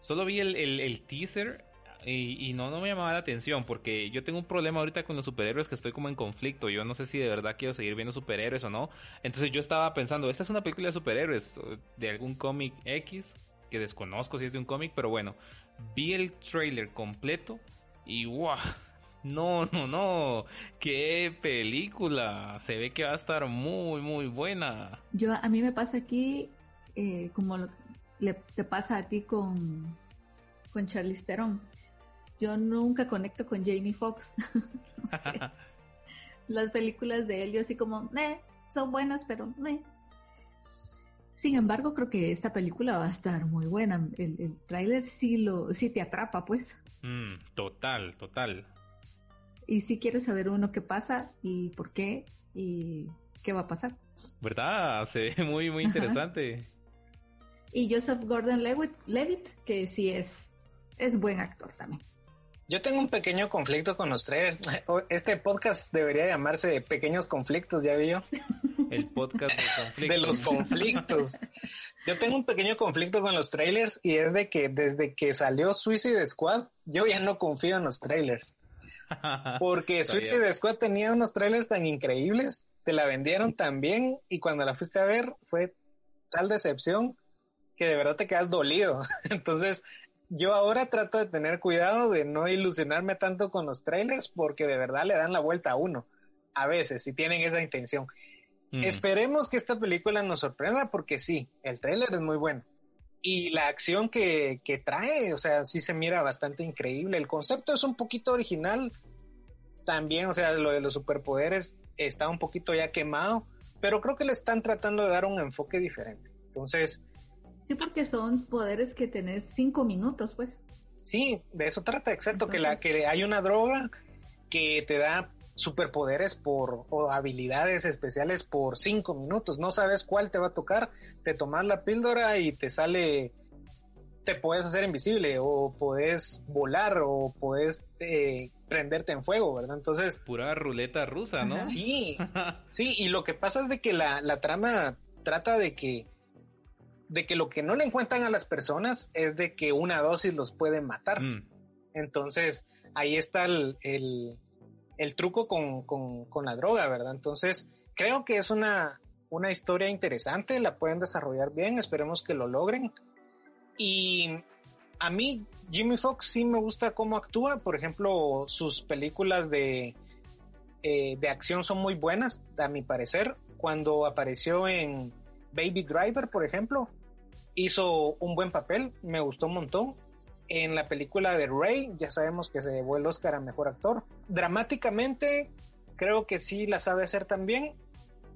solo vi el, teaser y, no, no me llamaba la atención porque yo tengo un problema ahorita con los superhéroes que estoy como en conflicto. Yo no sé si de verdad quiero seguir viendo superhéroes o no. Entonces yo estaba pensando, esta es una película de superhéroes de algún cómic X que desconozco si es de un cómic, pero bueno, vi el trailer completo y ¡guau! No, no, no, qué película. Se ve que va a estar muy, muy buena. Yo, a mí me pasa aquí, eh, como le, te pasa a ti con, con Charlize Theron. Yo nunca conecto con Jamie Foxx. Las películas de él, yo así como, eh, son buenas, pero no. Sin embargo, creo que esta película va a estar muy buena. El, el tráiler sí lo, sí te atrapa, pues. Mm, total, total. Y si quieres saber uno qué pasa y por qué y qué va a pasar. ¿Verdad? Se ve muy, muy interesante. Y Joseph Gordon-Levitt, Levitt, que sí es, es buen actor también. Yo tengo un pequeño conflicto con los trailers. Este podcast debería llamarse Pequeños Conflictos, ¿ya vio? El podcast de conflictos. De los conflictos. Yo tengo un pequeño conflicto con los trailers y es de que desde que salió Suicide Squad, yo ya no confío en los trailers. Porque Suicide Squad tenía unos trailers tan increíbles, te la vendieron tan bien y cuando la fuiste a ver fue tal decepción que de verdad te quedas dolido. Entonces, yo ahora trato de tener cuidado de no ilusionarme tanto con los trailers porque de verdad le dan la vuelta a uno. A veces, si tienen esa intención. Mm. Esperemos que esta película nos sorprenda porque sí, el trailer es muy bueno. Y la acción que, que trae, o sea, sí se mira bastante increíble. El concepto es un poquito original. También, o sea, lo de los superpoderes está un poquito ya quemado, pero creo que le están tratando de dar un enfoque diferente. Entonces, Sí, porque son poderes que tenés cinco minutos, pues. Sí, de eso trata, exacto, que la que hay una droga que te da superpoderes por o habilidades especiales por cinco minutos. No sabes cuál te va a tocar, te tomas la píldora y te sale, te puedes hacer invisible o puedes volar o puedes eh, prenderte en fuego, ¿verdad? Entonces... Pura ruleta rusa, ¿no? Sí, sí, y lo que pasa es de que la, la trama trata de que de que lo que no le encuentran a las personas es de que una dosis los puede matar. Mm. Entonces, ahí está el, el, truco con, con, la droga, ¿verdad? Entonces, creo que es una, una historia interesante, la pueden desarrollar bien, esperemos que lo logren. Y a mí, Jimmy Fox sí me gusta cómo actúa, por ejemplo, sus películas de, eh, de acción son muy buenas, a mi parecer. Cuando apareció en Baby Driver, por ejemplo, hizo un buen papel, me gustó un montón. En la película de Ray, ya sabemos que se llevó el Oscar a Mejor Actor. Dramáticamente, creo que sí la sabe hacer también.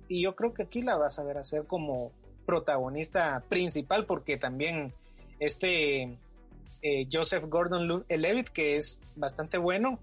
Y yo creo que aquí la va a saber hacer como protagonista principal, porque también este eh, Joseph Gordon Levitt, que es bastante bueno,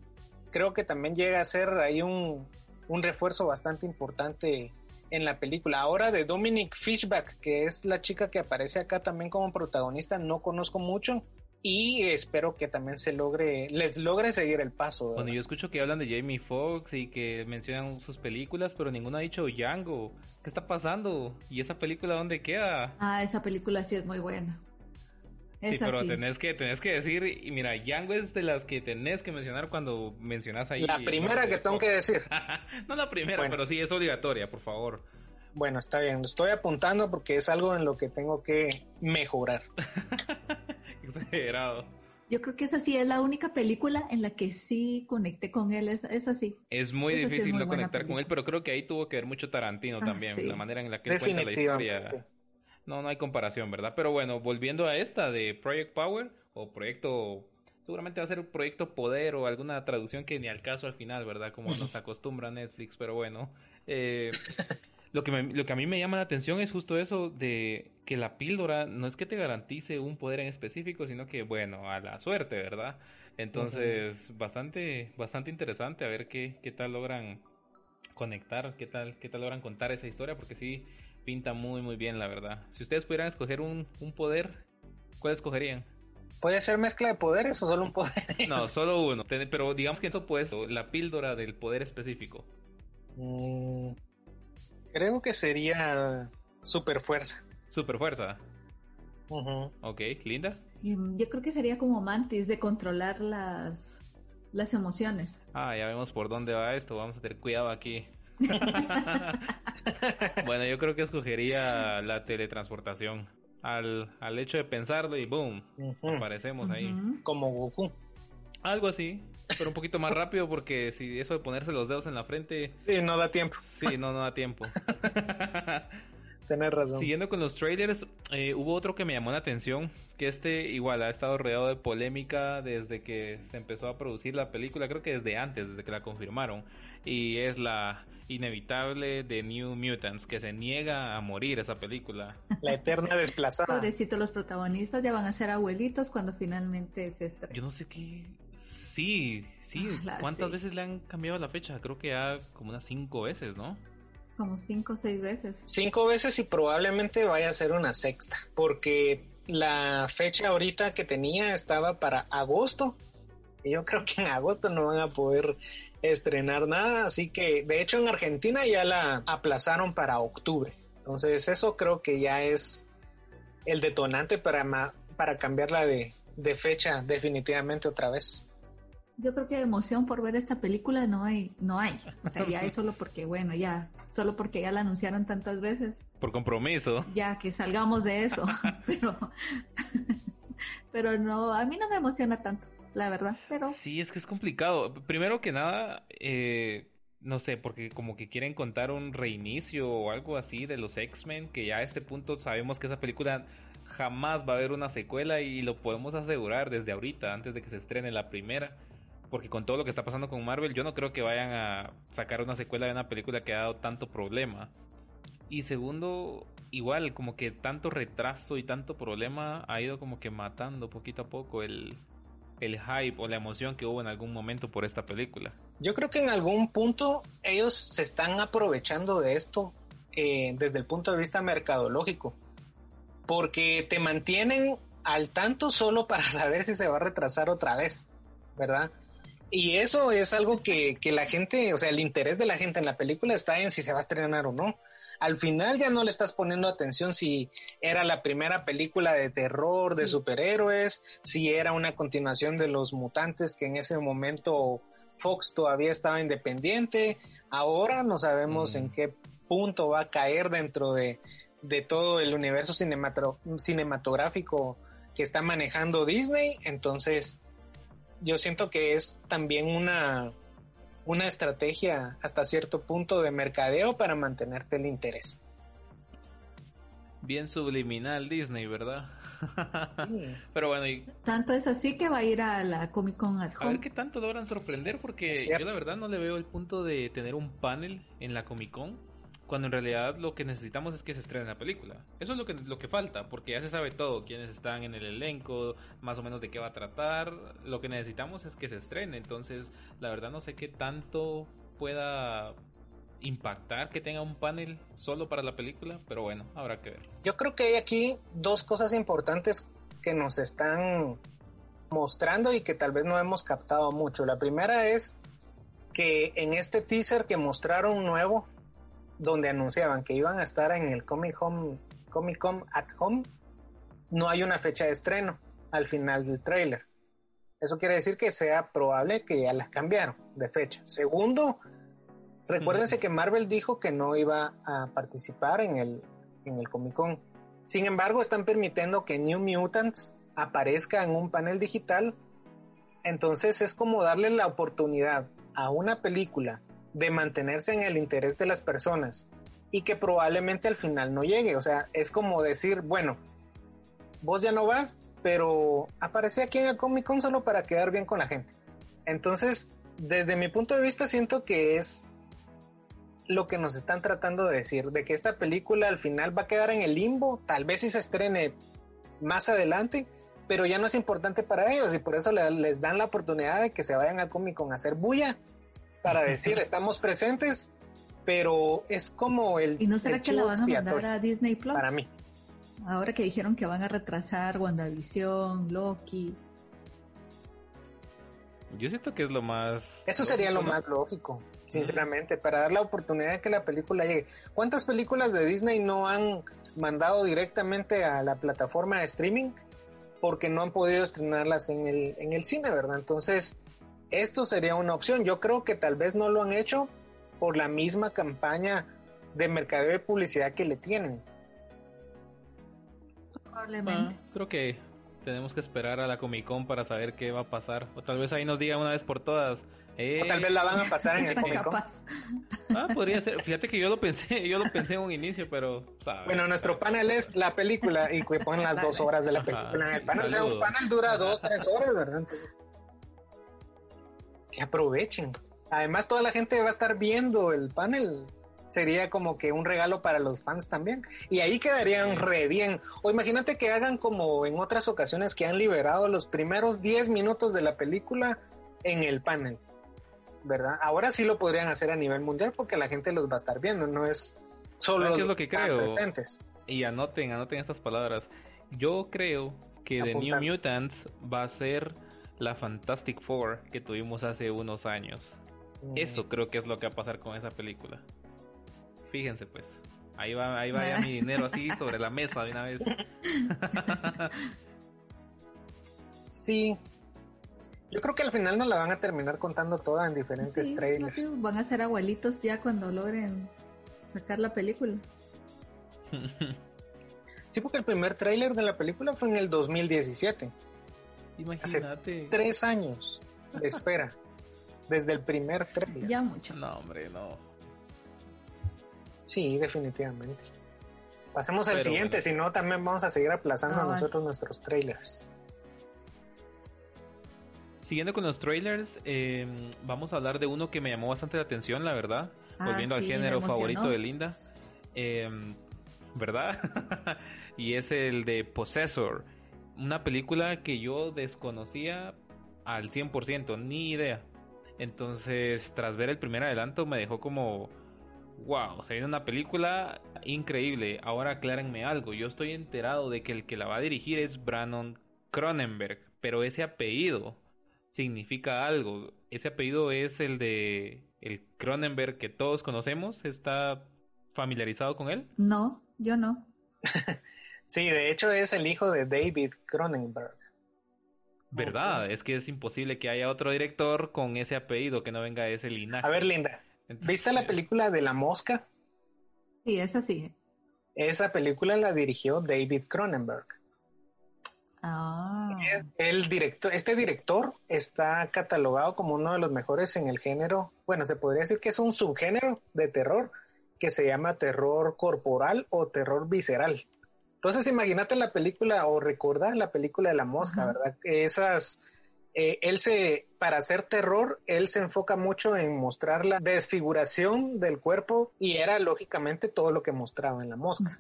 creo que también llega a ser ahí un, un refuerzo bastante importante en la película. Ahora de Dominic Fishback, que es la chica que aparece acá también como protagonista, no conozco mucho y espero que también se logre, les logre seguir el paso. Bueno, yo escucho que hablan de Jamie Foxx y que mencionan sus películas, pero ninguno ha dicho Django. ¿Qué está pasando? ¿Y esa película dónde queda? Ah, esa película sí es muy buena. Sí, pero tenés que, tenés que decir, y mira, Django es de las que tenés que mencionar cuando mencionas ahí. La primera que tengo que decir. no la primera, pero sí es obligatoria, por favor. Bueno, está bien, lo estoy apuntando porque es algo en lo que tengo que mejorar. Exagerado. Yo creo que esa sí es la única película en la que sí conecté con él, es, así. Es muy difícil no conectar con él, pero creo que ahí tuvo que ver mucho Tarantino ah, también, la manera en la que cuenta la historia. No, no hay comparación, ¿verdad? Pero bueno, volviendo a esta de Project Power o Proyecto seguramente va a ser un proyecto poder o alguna traducción que ni al caso al final, ¿verdad? Como nos acostumbra Netflix, pero bueno. Eh, lo que, lo que a mí me llama la atención es justo eso de que la píldora no es que te garantice un poder en específico, sino que, bueno, a la suerte, ¿verdad? Entonces, bastante, bastante interesante a ver qué, qué tal logran conectar, qué tal, qué tal logran contar esa historia, porque sí pinta muy, muy bien, la verdad. Si ustedes pudieran escoger un, un poder, ¿cuál escogerían? ¿Puede ser mezcla de poderes o solo un poder? no, solo uno. Pero digamos que esto puede la píldora del poder específico. Mm, creo que sería super fuerza. Super fuerza. Ok, linda. Em, yo creo que sería como Mantis de controlar las, las emociones. Ah, ya vemos por dónde va esto. Vamos a tener cuidado aquí. bueno, yo creo que escogería la teletransportación. Al, al hecho de pensarlo y boom, aparecemos ahí. Como Goku. Algo así, pero un poquito más rápido porque si eso de ponerse los dedos en la frente... Sí, no da tiempo. Sí, no, no da tiempo. tenés razón. Siguiendo con los trailers, eh, hubo otro que me llamó la atención, que este igual ha estado rodeado de polémica desde que se empezó a producir la película, creo que desde antes, desde que la confirmaron, y es la inevitable de New Mutants, que se niega a morir esa película. La eterna desplazada. Pobrecito, los protagonistas ya van a ser abuelitos cuando finalmente se estrene. Yo no sé qué... Sí, sí. Ojalá, ¿Cuántas sí. veces le han cambiado la fecha? Creo que ya como unas cinco veces, ¿no? Como cinco o seis veces. Cinco veces y probablemente vaya a ser una sexta, porque la fecha ahorita que tenía estaba para agosto. Y yo creo que en agosto no van a poder estrenar nada, así que de hecho en Argentina ya la aplazaron para octubre. Entonces eso creo que ya es el detonante para, ma- para cambiarla de, de fecha definitivamente otra vez. Yo creo que emoción por ver esta película no hay, no hay. O sea, ya es solo porque, bueno, ya, solo porque ya la anunciaron tantas veces, Por compromiso. ya que salgamos de eso. Pero, pero no, a mí no me emociona tanto, la verdad. Pero Sí, es que es complicado. Primero que nada, eh, no sé, porque como que quieren contar un reinicio o algo así de los X-Men, que ya a este punto sabemos que esa película jamás va a haber una secuela y lo podemos asegurar desde ahorita, antes de que se estrene la primera. Porque con todo lo que está pasando con Marvel, yo no creo que vayan a sacar una secuela de una película que ha dado tanto problema. Y segundo, igual, como que tanto retraso y tanto problema ha ido como que matando poquito a poco el, el hype o la emoción que hubo en algún momento por esta película. Yo creo que en algún punto ellos se están aprovechando de esto eh, desde el punto de vista mercadológico, porque te mantienen al tanto solo para saber si se va a retrasar otra vez, ¿verdad? Y eso es algo que, que la gente, o sea, el interés de la gente en la película está en si se va a estrenar o no. Al final ya no le estás poniendo atención si era la primera película de terror, de Sí. superhéroes, si era una continuación de los mutantes que en ese momento Fox todavía estaba independiente. Ahora no sabemos Mm. en qué punto va a caer dentro de, de todo el universo cinematográfico que está manejando Disney. Entonces, yo siento que es también una, una estrategia hasta cierto punto de mercadeo para mantenerte el interés. Bien subliminal Disney, ¿verdad? Pero bueno, y tanto es así que va a ir a la Comic Con at a ver Home. qué tanto logran sorprender porque yo la verdad no le veo el punto de tener un panel en la Comic Con cuando en realidad lo que necesitamos es que se estrene la película. Eso es lo que, lo que falta, porque ya se sabe todo, quiénes están en el elenco, más o menos de qué va a tratar. Lo que necesitamos es que se estrene, entonces la verdad no sé qué tanto pueda impactar que tenga un panel solo para la película, pero bueno, habrá que ver. Yo creo que hay aquí dos cosas importantes que nos están mostrando y que tal vez no hemos captado mucho. La primera es que en este teaser que mostraron nuevo, donde anunciaban que iban a estar en el Comic Home, Comic Con at Home, no hay una fecha de estreno al final del trailer. Eso quiere decir que sea probable que ya las cambiaron de fecha. Segundo, recuérdense que Marvel dijo que no iba a participar en el, en el Comic Con. Sin embargo, están permitiendo que New Mutants aparezca en un panel digital. Entonces es como darle la oportunidad a una película de mantenerse en el interés de las personas y que probablemente al final no llegue. O sea, es como decir, bueno, vos ya no vas, pero aparecí aquí en el Comic Con solo para quedar bien con la gente. Entonces, desde mi punto de vista, siento que es lo que nos están tratando de decir, de que esta película al final va a quedar en el limbo, tal vez si se estrene más adelante, pero ya no es importante para ellos y por eso le- les dan la oportunidad de que se vayan al Comic Con a hacer bulla para decir estamos presentes, pero es como el ¿Y no será el que la chivo van a mandar expiatorio a Disney Plus? para mí. Ahora que dijeron que van a retrasar WandaVision, Loki. Yo siento que es lo más... Eso sería lo más lógico, sinceramente, para dar la oportunidad de que la película llegue. ¿Cuántas películas de Disney no han mandado directamente a la plataforma de streaming porque no han podido estrenarlas en el, en el cine, verdad? Entonces, esto sería una opción. Yo creo que tal vez no lo han hecho por la misma campaña de mercadeo de publicidad que le tienen. Probablemente. Ah, creo que tenemos que esperar a la Comic Con para saber qué va a pasar. O tal vez ahí nos diga una vez por todas, o tal vez la van a pasar en el Comic Ah, podría ser. Fíjate que yo lo pensé, yo lo pensé en un inicio, pero. Bueno, nuestro panel es la película y que ponen las dos horas de la película en el panel. O sea, un panel dura dos, tres horas, ¿verdad? Entonces, que aprovechen. Además, toda la gente va a estar viendo el panel. Sería como que un regalo para los fans también. Y ahí quedarían re bien. O imagínate que hagan como en otras ocasiones que han liberado los primeros 10 minutos de la película en el panel. ¿verdad? Ahora sí lo podrían hacer a nivel mundial porque la gente los va a estar viendo, no es solo los lo que creo? presentes. Y anoten, anoten estas palabras. Yo creo que The New Mutants va a ser la Fantastic Four que tuvimos hace unos años. Mm. Eso creo que es lo que va a pasar con esa película. Fíjense pues. Ahí va, ahí va ya mi dinero así sobre la mesa de una vez. sí, yo creo que al final nos la van a terminar contando toda en diferentes trailers. van a ser abuelitos ya cuando logren sacar la película. sí, porque el primer trailer de la película fue en el 2017. Imagínate. tres años de espera. desde el primer trailer. Ya mucho. No, hombre, no. Sí, definitivamente. Pasemos al siguiente, si no también vamos a seguir aplazando ah, nosotros nuestros trailers. Siguiendo con los trailers, em, vamos a hablar de uno que me llamó bastante la atención, la verdad. Ah, volviendo al género favorito de Linda. Em, ¿Verdad? y es el de Possessor. Una película que yo desconocía al 100%, ni idea. Entonces, tras ver el primer adelanto, me dejó como, wow, se viene una película increíble. Ahora aclárenme algo. Yo estoy enterado de que el que la va a dirigir es Brandon Cronenberg, pero ese apellido significa algo. Ese apellido es el de el Cronenberg que todos conocemos. ¿Está familiarizado con él? No, yo no. sí, de hecho es el hijo de David Cronenberg. ¿Verdad? Es que es imposible que haya otro director con ese apellido que no venga de ese linaje. A ver, Linda, ¿viste la película de La Mosca? Sí, esa sí. Esa película la dirigió David Cronenberg. Ah. El director, este director está catalogado como uno de los mejores en el género. Bueno, se podría decir que es un subgénero de terror que se llama terror corporal o terror visceral. Entonces, imagínate la película o recordar la película de la mosca, ¿verdad? Esas, eh, él se, para hacer terror, él se enfoca mucho en mostrar la desfiguración del cuerpo y era lógicamente todo lo que mostraba en la mosca.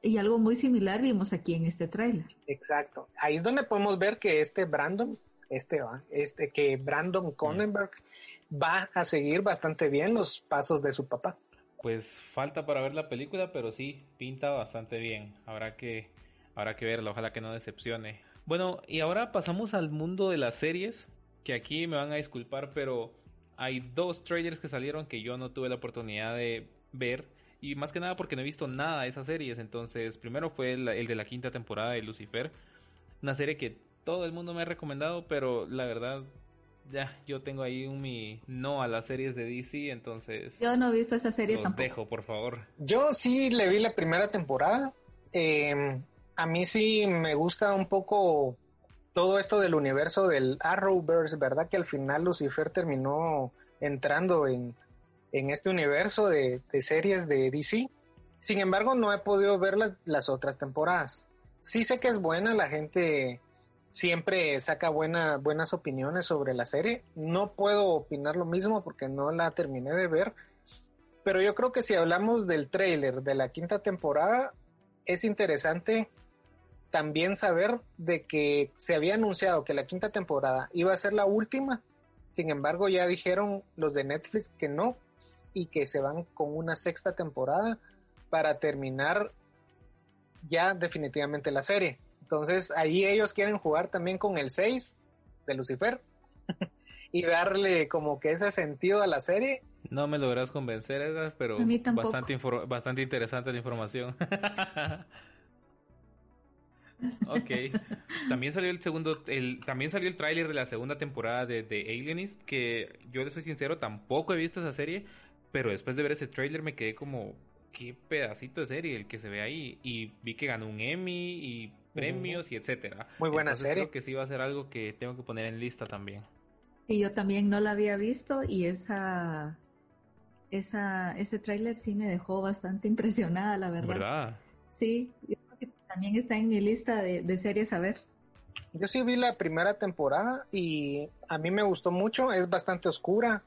Y algo muy similar vimos aquí en este tráiler. Exacto. Ahí es donde podemos ver que este Brandon, este, este que Brandon Cronenberg va a seguir bastante bien los pasos de su papá. Pues falta para ver la película, pero sí pinta bastante bien. Habrá que habrá que verla, ojalá que no decepcione. Bueno, y ahora pasamos al mundo de las series, que aquí me van a disculpar, pero hay dos trailers que salieron que yo no tuve la oportunidad de ver y más que nada porque no he visto nada de esas series. Entonces, primero fue el, de la quinta temporada de Lucifer. Una serie que todo el mundo me ha recomendado, pero la verdad, ya, yo tengo ahí un mi no a las series de DC, entonces... Yo no he visto esa serie los tampoco. dejo, por favor. Yo sí le vi la primera temporada. Em, a mí sí me gusta un poco todo esto del universo del Arrowverse, ¿verdad? Que al final Lucifer terminó entrando en, en este universo de, series de DC. Sin embargo, no he podido ver las, otras temporadas. Sí sé que es buena, la gente siempre saca buena, buenas opiniones sobre la serie. No puedo opinar lo mismo porque no la terminé de ver. Pero yo creo que si hablamos del trailer de la quinta temporada, es interesante también saber de que se había anunciado que la quinta temporada iba a ser la última. Sin embargo, ya dijeron los de Netflix que no, y que se van con una sexta temporada para terminar ya definitivamente la serie. Entonces ahí ellos quieren jugar también con el 6 de Lucifer y darle como que ese sentido a la serie. No me lograrás convencer, Edgar, pero bastante, bastante interesante la información. ok. También salió el segundo, el, también salió el tráiler de la segunda temporada de, de Alienist, que yo le soy sincero, tampoco he visto esa serie, pero después de ver ese trailer me quedé como, qué pedacito de serie el que se ve ahí. Y vi que ganó un Emmy y premios y etcétera. Muy buena serie. Creo que sí va a ser algo que tengo que poner en lista también. que yo también no la había visto y esa, esa ese tráiler sí me dejó bastante impresionada, la verdad. ¿Verdad? Sí, yo creo que también está en mi lista de, de series a ver. Yo sí vi la primera temporada y a mí me gustó mucho, es bastante oscura,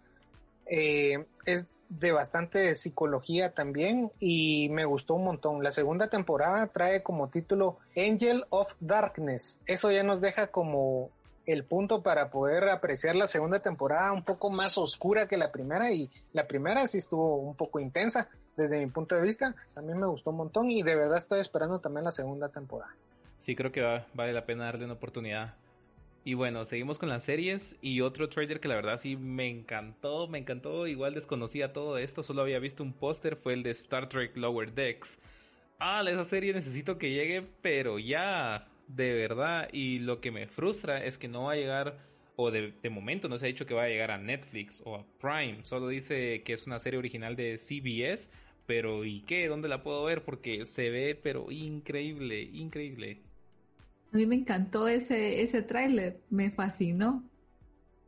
eh, es de bastante psicología también y me gustó un montón. La segunda temporada trae como título Angel of Darkness. Eso ya nos deja como el punto para poder apreciar la segunda temporada un poco más oscura que la primera y la primera sí estuvo un poco intensa desde mi punto de vista. Mí me gustó un montón y de verdad estoy esperando también la segunda temporada. Sí, creo que va, vale la pena darle una oportunidad. Y bueno, seguimos con las series y otro trailer que la verdad sí me encantó, me encantó, igual desconocía todo esto, solo había visto un póster, fue el de Star Trek Lower Decks. Ah, esa serie necesito que llegue, pero ya, de verdad, y lo que me frustra es que no va a llegar, o de, momento no se ha dicho que va a llegar a Netflix o a Prime, solo dice que es una serie original de CBS, pero ¿y qué? ¿Dónde la puedo ver? Porque se ve, pero increíble, increíble. A mí me encantó ese, ese tráiler, me fascinó.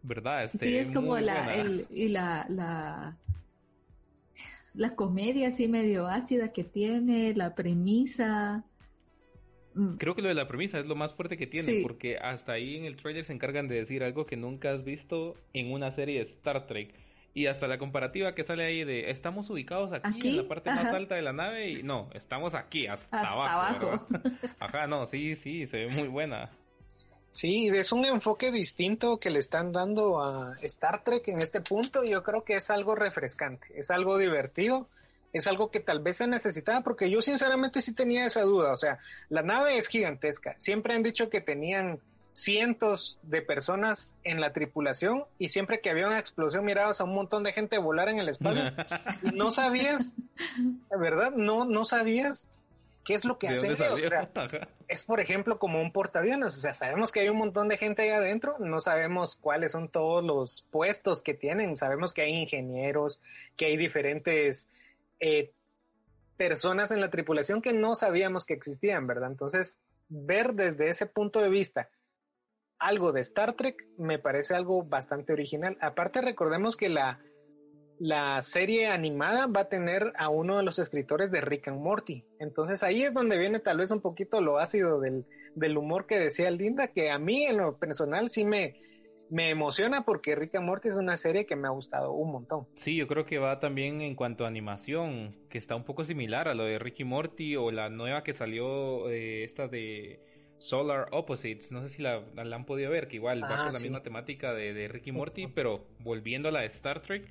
¿Verdad? Este, sí, es como la, el, y la, la, la comedia así medio ácida que tiene, la premisa. Mm. Creo que lo de la premisa es lo más fuerte que tiene, sí. porque hasta ahí en el trailer se encargan de decir algo que nunca has visto en una serie de Star Trek y hasta la comparativa que sale ahí de estamos ubicados aquí, ¿Aquí? en la parte Ajá. más alta de la nave y no, estamos aquí hasta, hasta abajo. abajo. Ajá, no, sí, sí, se ve muy buena. Sí, es un enfoque distinto que le están dando a Star Trek en este punto. Yo creo que es algo refrescante, es algo divertido, es algo que tal vez se necesitaba, porque yo sinceramente sí tenía esa duda. O sea, la nave es gigantesca. Siempre han dicho que tenían cientos de personas en la tripulación y siempre que había una explosión mirabas a un montón de gente volar en el espacio no sabías, ¿verdad? No, no sabías qué es lo que hacen ellos. O sea, es por ejemplo como un portaaviones, o sea, sabemos que hay un montón de gente ahí adentro, no sabemos cuáles son todos los puestos que tienen, sabemos que hay ingenieros, que hay diferentes eh, personas en la tripulación que no sabíamos que existían, ¿verdad? Entonces, ver desde ese punto de vista algo de Star Trek me parece algo bastante original. Aparte, recordemos que la, la serie animada va a tener a uno de los escritores de Rick and Morty. Entonces ahí es donde viene tal vez un poquito lo ácido del, del humor que decía Linda, que a mí en lo personal sí me, me emociona porque Rick and Morty es una serie que me ha gustado un montón. Sí, yo creo que va también en cuanto a animación, que está un poco similar a lo de Ricky Morty o la nueva que salió, eh, esta de Solar Opposites, no sé si la, la, han podido ver, que igual ah, va con sí. la misma temática de, de Ricky Morty, uh -huh. pero volviendo a la de Star Trek,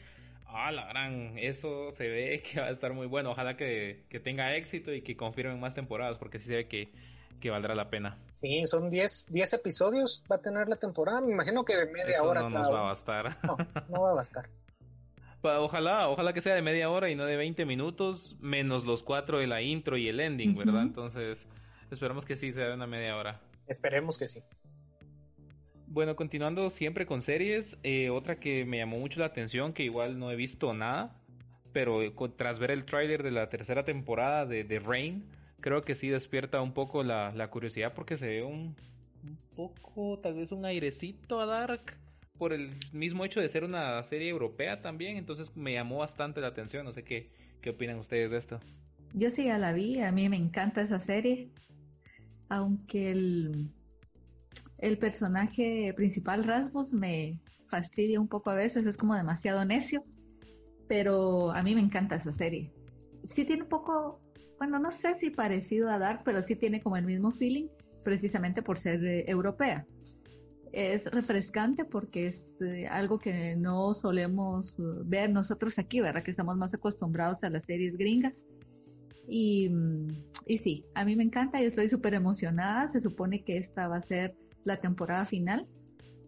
ah, la gran, eso se ve que va a estar muy bueno, ojalá que, que tenga éxito y que confirmen más temporadas, porque sí se ve que, que valdrá la pena. Sí, son 10 episodios, va a tener la temporada, me imagino que de media eso hora. No nos va a bastar. No, no va a bastar. Ojalá, ojalá que sea de media hora y no de 20 minutos, menos los cuatro de la intro y el ending, uh -huh. ¿verdad? Entonces... Esperamos que sí sea de una media hora. Esperemos que sí. Bueno, continuando siempre con series, eh, otra que me llamó mucho la atención, que igual no he visto nada, pero tras ver el tráiler de la tercera temporada de, de, Rain, creo que sí despierta un poco la, la curiosidad porque se ve un, un, poco, tal vez un airecito a Dark por el mismo hecho de ser una serie europea también, entonces me llamó bastante la atención, no sé qué, qué opinan ustedes de esto. Yo sí ya la vi, a mí me encanta esa serie aunque el, el personaje principal, Rasmus, me fastidia un poco a veces, es como demasiado necio, pero a mí me encanta esa serie. Sí tiene un poco, bueno, no sé si parecido a Dark, pero sí tiene como el mismo feeling, precisamente por ser eh, europea. Es refrescante porque es eh, algo que no solemos uh, ver nosotros aquí, ¿verdad? Que estamos más acostumbrados a las series gringas y, y sí, a mí me encanta, yo estoy súper emocionada, se supone que esta va a ser la temporada final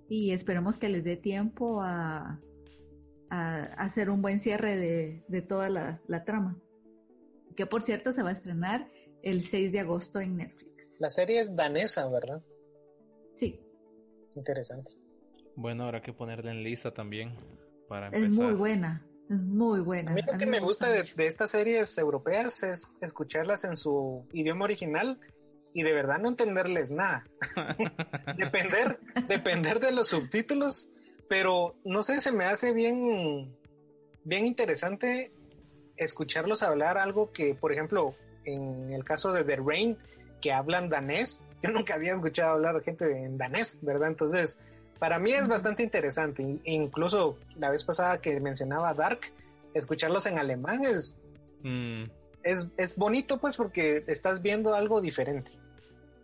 y esperemos que les dé tiempo a, a, hacer un buen cierre de, de toda la, la, trama. Que por cierto se va a estrenar el 6 de agosto en Netflix. La serie es danesa, ¿verdad? Sí. Interesante. Bueno, habrá que ponerla en lista también. Para es muy buena. Es muy buena. A mí lo que me, me gusta, gusta de, de, estas series europeas es escucharlas en su idioma original y de verdad no entenderles nada. depender, depender de los subtítulos pero no sé, se me hace bien, bien interesante escucharlos hablar algo que, por ejemplo, en el caso de The Rain, que hablan danés, yo nunca había escuchado hablar de gente en danés, ¿verdad? Entonces, para mí es bastante interesante. Incluso la vez pasada que mencionaba Dark, escucharlos en alemán es, mm. es, es bonito, pues, porque estás viendo algo diferente.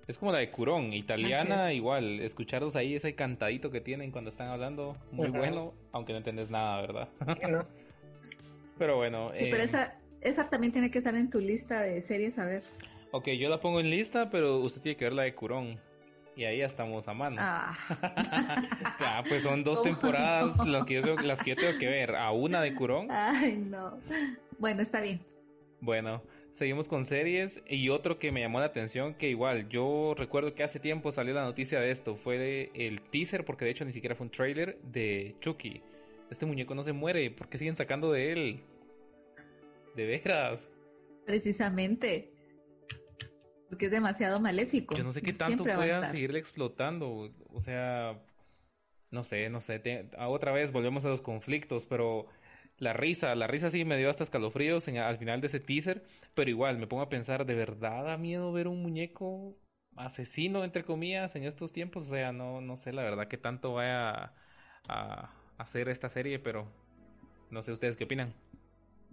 Es como la de Curón, italiana, igual. Escucharlos ahí, ese cantadito que tienen cuando están hablando, muy bueno, aunque no entiendes nada, ¿verdad? pero bueno. Sí, pero eh, esa, esa también tiene que estar en tu lista de series a ver. Ok, yo la pongo en lista, pero usted tiene que ver la de Curón. Y ahí estamos a mano. Ah. ah pues son dos temporadas las que, yo, las que yo tengo que ver. A una de Curón. Ay, no. Bueno, está bien. Bueno, seguimos con series. Y otro que me llamó la atención, que igual, yo recuerdo que hace tiempo salió la noticia de esto. Fue el teaser, porque de hecho ni siquiera fue un trailer, de Chucky. Este muñeco no se muere. ¿Por qué siguen sacando de él? De veras. Precisamente. Porque es demasiado maléfico. Yo no sé qué tanto puedan seguirle explotando. O sea, no sé, no sé. otra vez volvemos a los conflictos, pero la risa, la risa sí me dio hasta escalofríos al final de ese teaser, pero igual me pongo a pensar, ¿de verdad da miedo ver un muñeco asesino, entre comillas, en estos tiempos? O sea, no, no sé la verdad qué tanto vaya a, a hacer esta serie, pero no sé ustedes qué opinan.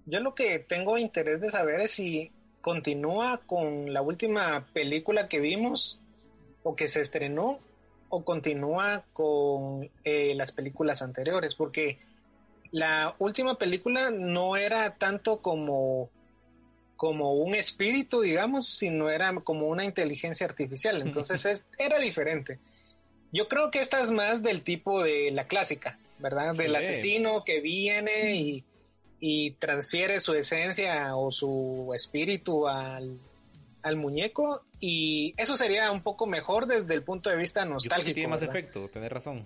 Yo lo que tengo interés de saber es si continúa con la última película que vimos o que se estrenó o continúa con eh, las películas anteriores, porque la última película no era tanto como, como un espíritu, digamos, sino era como una inteligencia artificial, entonces es, era diferente. Yo creo que esta es más del tipo de la clásica, ¿verdad? Del asesino que viene y y transfiere su esencia o su espíritu al, muñeco y eso sería un poco mejor desde el punto de vista nostálgico. tiene más efecto, tenés razón.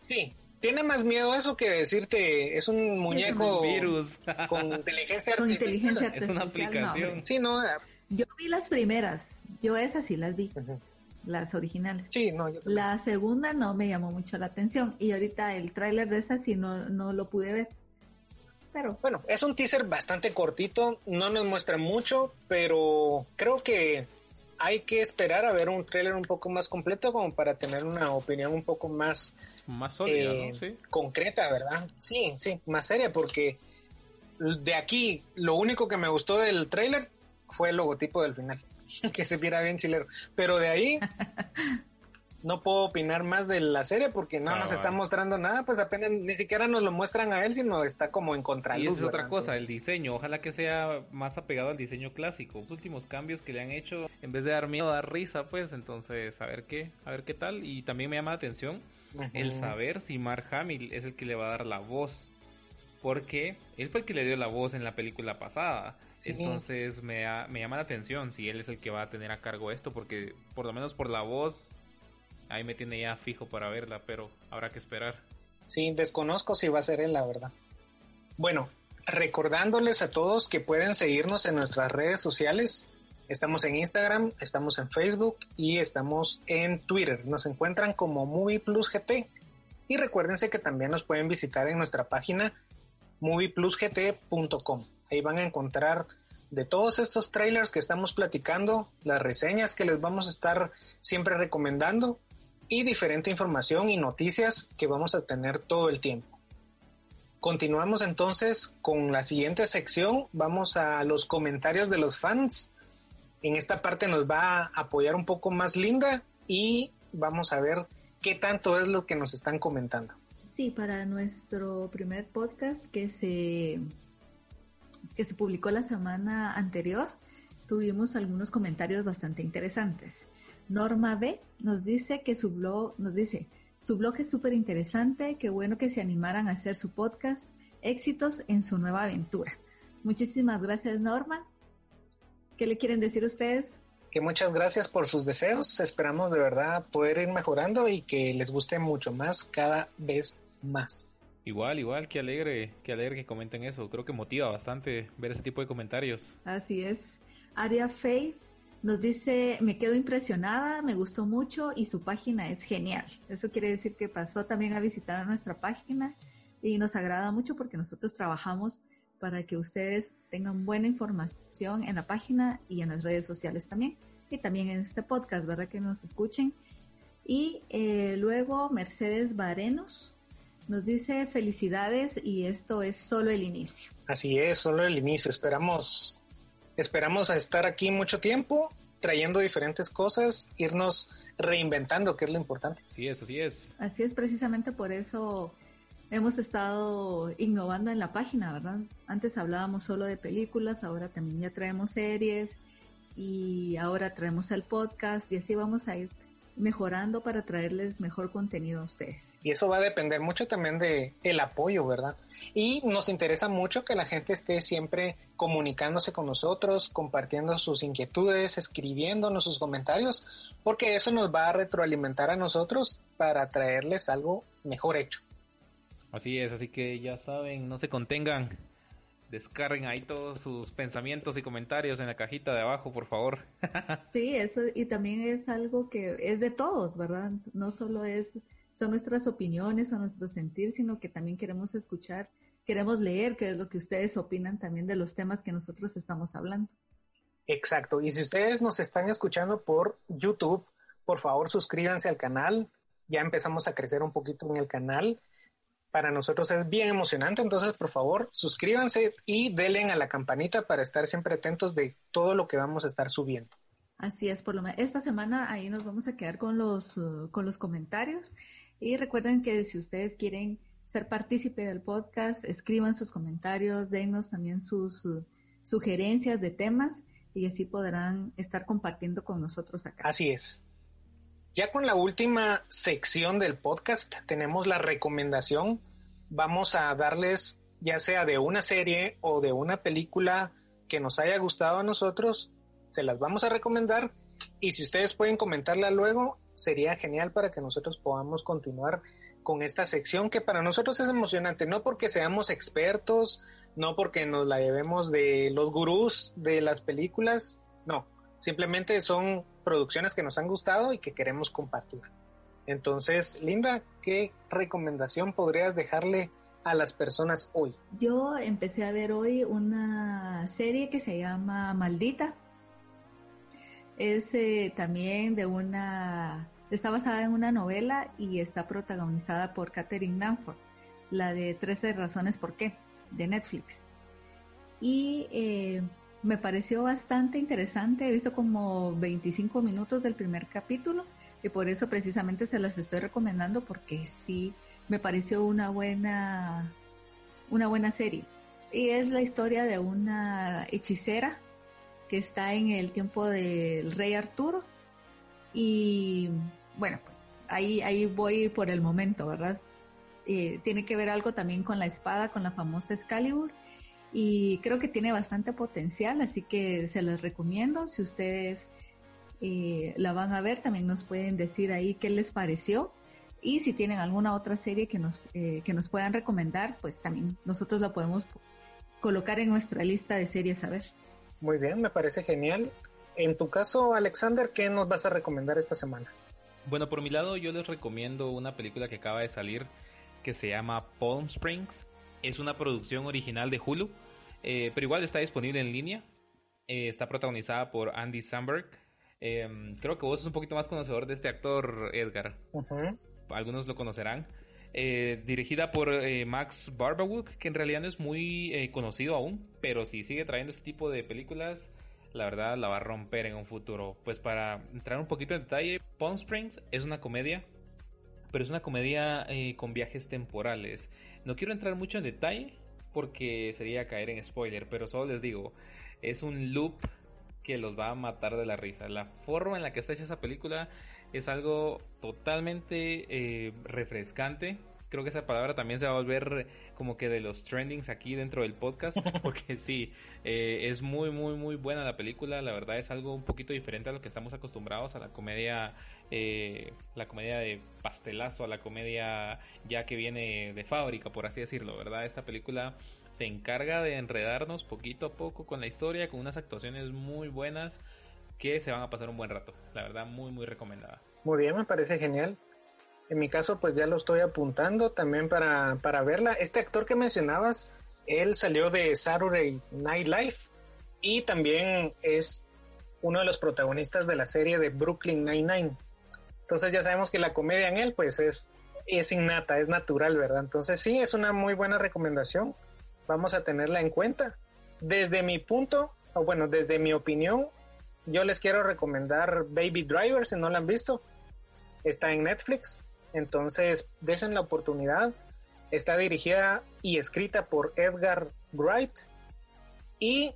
Sí, tiene más miedo eso que decirte es un muñeco virus con inteligencia artificial. Es una aplicación. sí, no. Yo vi las primeras, yo esas sí las vi. Las originales. Sí, no, la segunda no me llamó mucho la atención y ahorita el tráiler de esa sí no, no lo pude ver. Bueno, es un teaser bastante cortito, no nos muestra mucho, pero creo que hay que esperar a ver un trailer un poco más completo como para tener una opinión un poco más, más sólida, eh, concreta, ¿verdad? Sí, sí, más seria, porque de aquí lo único que me gustó del trailer fue el logotipo del final, que se viera bien chilero, pero de ahí no puedo opinar más de la serie porque no nos está mostrando nada, pues apenas ni siquiera nos lo muestran a él, sino está como en contraluz. Y esa es otra cosa, el diseño, ojalá que sea más apegado al diseño clásico. Los últimos cambios que le han hecho, en vez de dar miedo, dar risa, pues entonces a ver qué, a ver qué tal. Y también me llama la atención el saber si Mark Hamill es el que le va a dar la voz, porque él fue el que le dio la voz en la película pasada. Entonces me, me llama la atención si él es el que va a tener a cargo esto, porque por lo menos por la voz ahí me tiene ya fijo para verla, pero habrá que esperar. Sí, desconozco si va a ser él, la verdad. Bueno, recordándoles a todos que pueden seguirnos en nuestras redes sociales. Estamos en Instagram, estamos en Facebook y estamos en Twitter. Nos encuentran como Movie Plus GT. Y recuérdense que también nos pueden visitar en nuestra página movieplusgt.com. Ahí van a encontrar de todos estos trailers que estamos platicando, las reseñas que les vamos a estar siempre recomendando y diferente información y noticias que vamos a tener todo el tiempo. Continuamos entonces con la siguiente sección. Vamos a los comentarios de los fans. En esta parte nos va a apoyar un poco más Linda y vamos a ver qué tanto es lo que nos están comentando. Sí, para nuestro primer podcast que se, que se publicó la semana anterior, tuvimos algunos comentarios bastante interesantes. Norma B nos dice que su blog, nos dice, su blog es súper interesante, qué bueno que se animaran a hacer su podcast. Éxitos en su nueva aventura. Muchísimas gracias, Norma. ¿Qué le quieren decir ustedes? Que muchas gracias por sus deseos. Esperamos de verdad poder ir mejorando y que les guste mucho más cada vez más. Igual, igual, qué alegre, qué alegre que comenten eso. Creo que motiva bastante ver ese tipo de comentarios. Así es. Aria Faith Nos dice, me quedo impresionada, me gustó mucho y su página es genial. Eso quiere decir que pasó también a visitar nuestra página y nos agrada mucho porque nosotros trabajamos para que ustedes tengan buena información en la página y en las redes sociales también. Y también en este podcast, ¿verdad? Que nos escuchen. Y eh, luego Mercedes Barenos nos dice felicidades y esto es solo el inicio. Así es, solo el inicio. Esperamos, esperamos a estar aquí mucho tiempo, trayendo diferentes cosas, irnos reinventando, que es lo importante. Así es, así es. Así es, precisamente por eso hemos estado innovando en la página, ¿verdad? Antes hablábamos solo de películas, ahora también ya traemos series y ahora traemos el podcast y así vamos a ir mejorando para traerles mejor contenido a ustedes. Y eso va a depender mucho también de el apoyo, ¿verdad? Y nos interesa mucho que la gente esté siempre comunicándose con nosotros, compartiendo sus inquietudes, escribiéndonos sus comentarios, porque eso nos va a retroalimentar a nosotros para traerles algo mejor hecho. Así es, así que ya saben, no se contengan. Descarguen ahí todos sus pensamientos y comentarios en la cajita de abajo, por favor. sí, eso y también es algo que es de todos, ¿verdad? No solo es son nuestras opiniones o nuestro sentir, sino que también queremos escuchar, queremos leer qué es lo que ustedes opinan también de los temas que nosotros estamos hablando. Exacto. Y si ustedes nos están escuchando por YouTube, por favor suscríbanse al canal. Ya empezamos a crecer un poquito en el canal para nosotros es bien emocionante. Entonces, por favor, suscríbanse y denle a la campanita para estar siempre atentos de todo lo que vamos a estar subiendo. Así es, por lo menos esta semana ahí nos vamos a quedar con los, uh, con los comentarios. Y recuerden que si ustedes quieren ser partícipe del podcast, escriban sus comentarios, denos también sus uh, sugerencias de temas y así podrán estar compartiendo con nosotros acá. Así es. Ya con la última sección del podcast tenemos la recomendación. Vamos a darles ya sea de una serie o de una película que nos haya gustado a nosotros, se las vamos a recomendar y si ustedes pueden comentarla luego, sería genial para que nosotros podamos continuar con esta sección que para nosotros es emocionante, no porque seamos expertos, no porque nos la llevemos de los gurús de las películas, no, simplemente son producciones que nos han gustado y que queremos compartir. Entonces, Linda, ¿qué recomendación podrías dejarle a las personas hoy? Yo empecé a ver hoy una serie que se llama Maldita. Es eh, también de una... Está basada en una novela y está protagonizada por Catherine Nanford, la de 13 razones por qué, de Netflix. Y eh, me pareció bastante interesante. He visto como 25 minutos del primer capítulo y por eso precisamente se las estoy recomendando porque sí me pareció una buena una buena serie. Y es la historia de una hechicera que está en el tiempo del rey Arturo y bueno, pues ahí ahí voy por el momento, ¿verdad? Eh, tiene que ver algo también con la espada, con la famosa Excalibur y creo que tiene bastante potencial, así que se las recomiendo. Si ustedes eh, la van a ver, también nos pueden decir ahí qué les pareció. Y si tienen alguna otra serie que nos, eh, que nos puedan recomendar, pues también nosotros la podemos colocar en nuestra lista de series a ver. Muy bien, me parece genial. En tu caso, Alexander, ¿qué nos vas a recomendar esta semana? Bueno, por mi lado, yo les recomiendo una película que acaba de salir que se llama Palm Springs es una producción original de Hulu, eh, pero igual está disponible en línea. Eh, está protagonizada por Andy Samberg. Em, creo que vos sos un poquito más conocedor de este actor, Edgar. Algunos lo conocerán. Eh, dirigida por Max Barbawook, que en realidad no es muy conocido aún, pero si sigue trayendo este tipo de películas, la verdad la va a romper en un futuro. Pues para entrar un poquito en detalle, Palm Springs es una comedia, pero es una comedia con viajes temporales. No quiero entrar mucho en detalle porque sería caer en spoiler, pero solo les digo, es un loop que los va a matar de la risa. La forma en la que está hecha esa película es algo totalmente eh, refrescante. Creo que esa palabra también se va a volver como que de los trendings aquí dentro del podcast, porque sí, eh, es muy, muy, muy buena la película. La verdad es algo un poquito diferente a lo que estamos acostumbrados a la comedia eh, la comedia de pastelazo a la comedia ya que viene de fábrica, por así decirlo, ¿verdad? Esta película se encarga de enredarnos poquito a poco con la historia, con unas actuaciones muy buenas. que se van a pasar un buen rato. La verdad, muy, muy recomendada. Muy bien, me parece genial. En mi caso, pues ya lo estoy apuntando también para, para verla. Este actor que mencionabas, él salió de Saturday Night Live y también es uno de los protagonistas de la serie de Brooklyn Nine-Nine. Entonces ya sabemos que la comedia en él pues es, es innata, es natural, ¿verdad? Entonces sí, es una muy buena recomendación. Vamos a tenerla en cuenta. Desde mi punto, o bueno, desde mi opinión, yo les quiero recomendar Baby Driver si no la han visto. Está en Netflix. Entonces, desen la oportunidad. Está dirigida y escrita por Edgar Wright. Y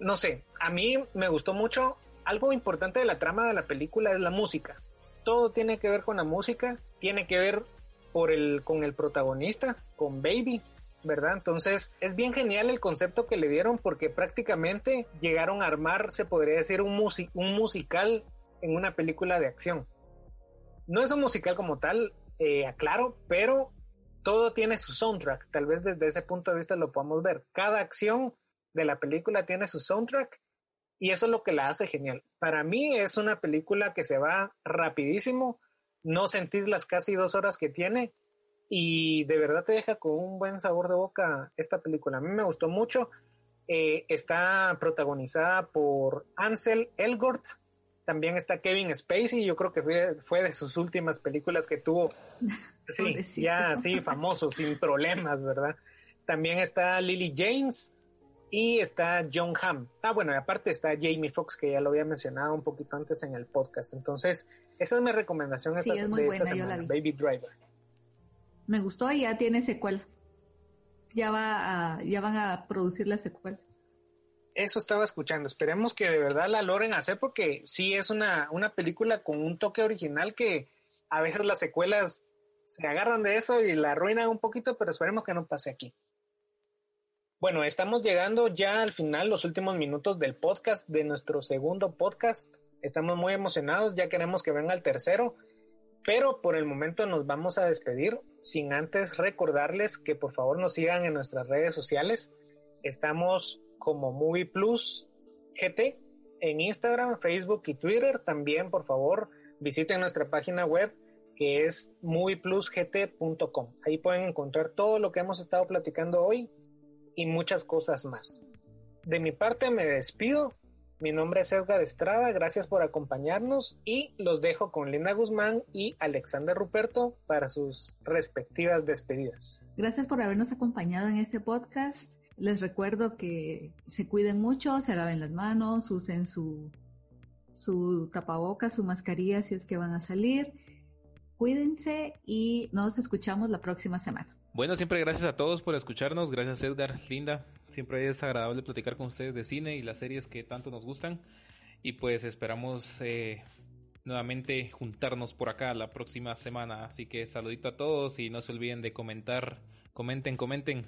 no sé, a mí me gustó mucho. Algo importante de la trama de la película es la música. Todo tiene que ver con la música, tiene que ver con el protagonista, con Baby, ¿verdad? Entonces es bien genial el concepto que le dieron porque prácticamente llegaron a armar, se podría decir, un, un musical en una película de acción. No es un musical como tal, eh, aclaro, pero todo tiene su soundtrack. Tal vez desde ese punto de vista lo podamos ver. Cada acción de la película tiene su soundtrack y eso es lo que la hace genial. Para mí es una película que se va rapidísimo, no sentís las casi dos horas que tiene y de verdad te deja con un buen sabor de boca esta película. A mí me gustó mucho. Eh, está protagonizada por Ansel Elgort. También está Kevin Spacey. Yo creo que fue, fue de sus últimas películas que tuvo. Sí, ya así famoso, sin problemas, ¿verdad? También está Lily James y está John Hamm. Ah, bueno, aparte está Jamie Foxx, que ya lo había mencionado un poquito antes en el podcast. Entonces, esa es mi recomendación de esta semana, Baby Driver. Me gustó y ya tiene secuela. Ya va a, ya van a producir la secuela. Eso estaba escuchando. Esperemos que de verdad la logren hacer porque sí es una, una película con un toque original que a veces las secuelas se agarran de eso y la arruinan un poquito, pero esperemos que no pase aquí. Bueno, estamos llegando ya al final, los últimos minutos del podcast, de nuestro segundo podcast. Estamos muy emocionados, ya queremos que venga el tercero. Pero por el momento nos vamos a despedir sin antes recordarles que por favor nos sigan en nuestras redes sociales. Estamos como Movie Plus GT en Instagram, Facebook y Twitter. También por favor visiten nuestra página web que es movieplusgt.com. Ahí pueden encontrar todo lo que hemos estado platicando hoy y muchas cosas más. De mi parte me despido mi nombre es Edgar Estrada, gracias por acompañarnos y los dejo con Linda Guzmán y Alexander Ruperto para sus respectivas despedidas. Gracias por habernos acompañado en este podcast. Les recuerdo que se cuiden mucho, se laven las manos, usen su, su tapabocas, su mascarilla si es que van a salir. Cuídense y nos escuchamos la próxima semana. Bueno, siempre gracias a todos por escucharnos. Gracias Edgar, Linda. Siempre es agradable platicar con ustedes de cine y las series que tanto nos gustan. Y pues esperamos eh, nuevamente juntarnos por acá la próxima semana. Así que saludito a todos y no se olviden de comentar. Comenten, comenten.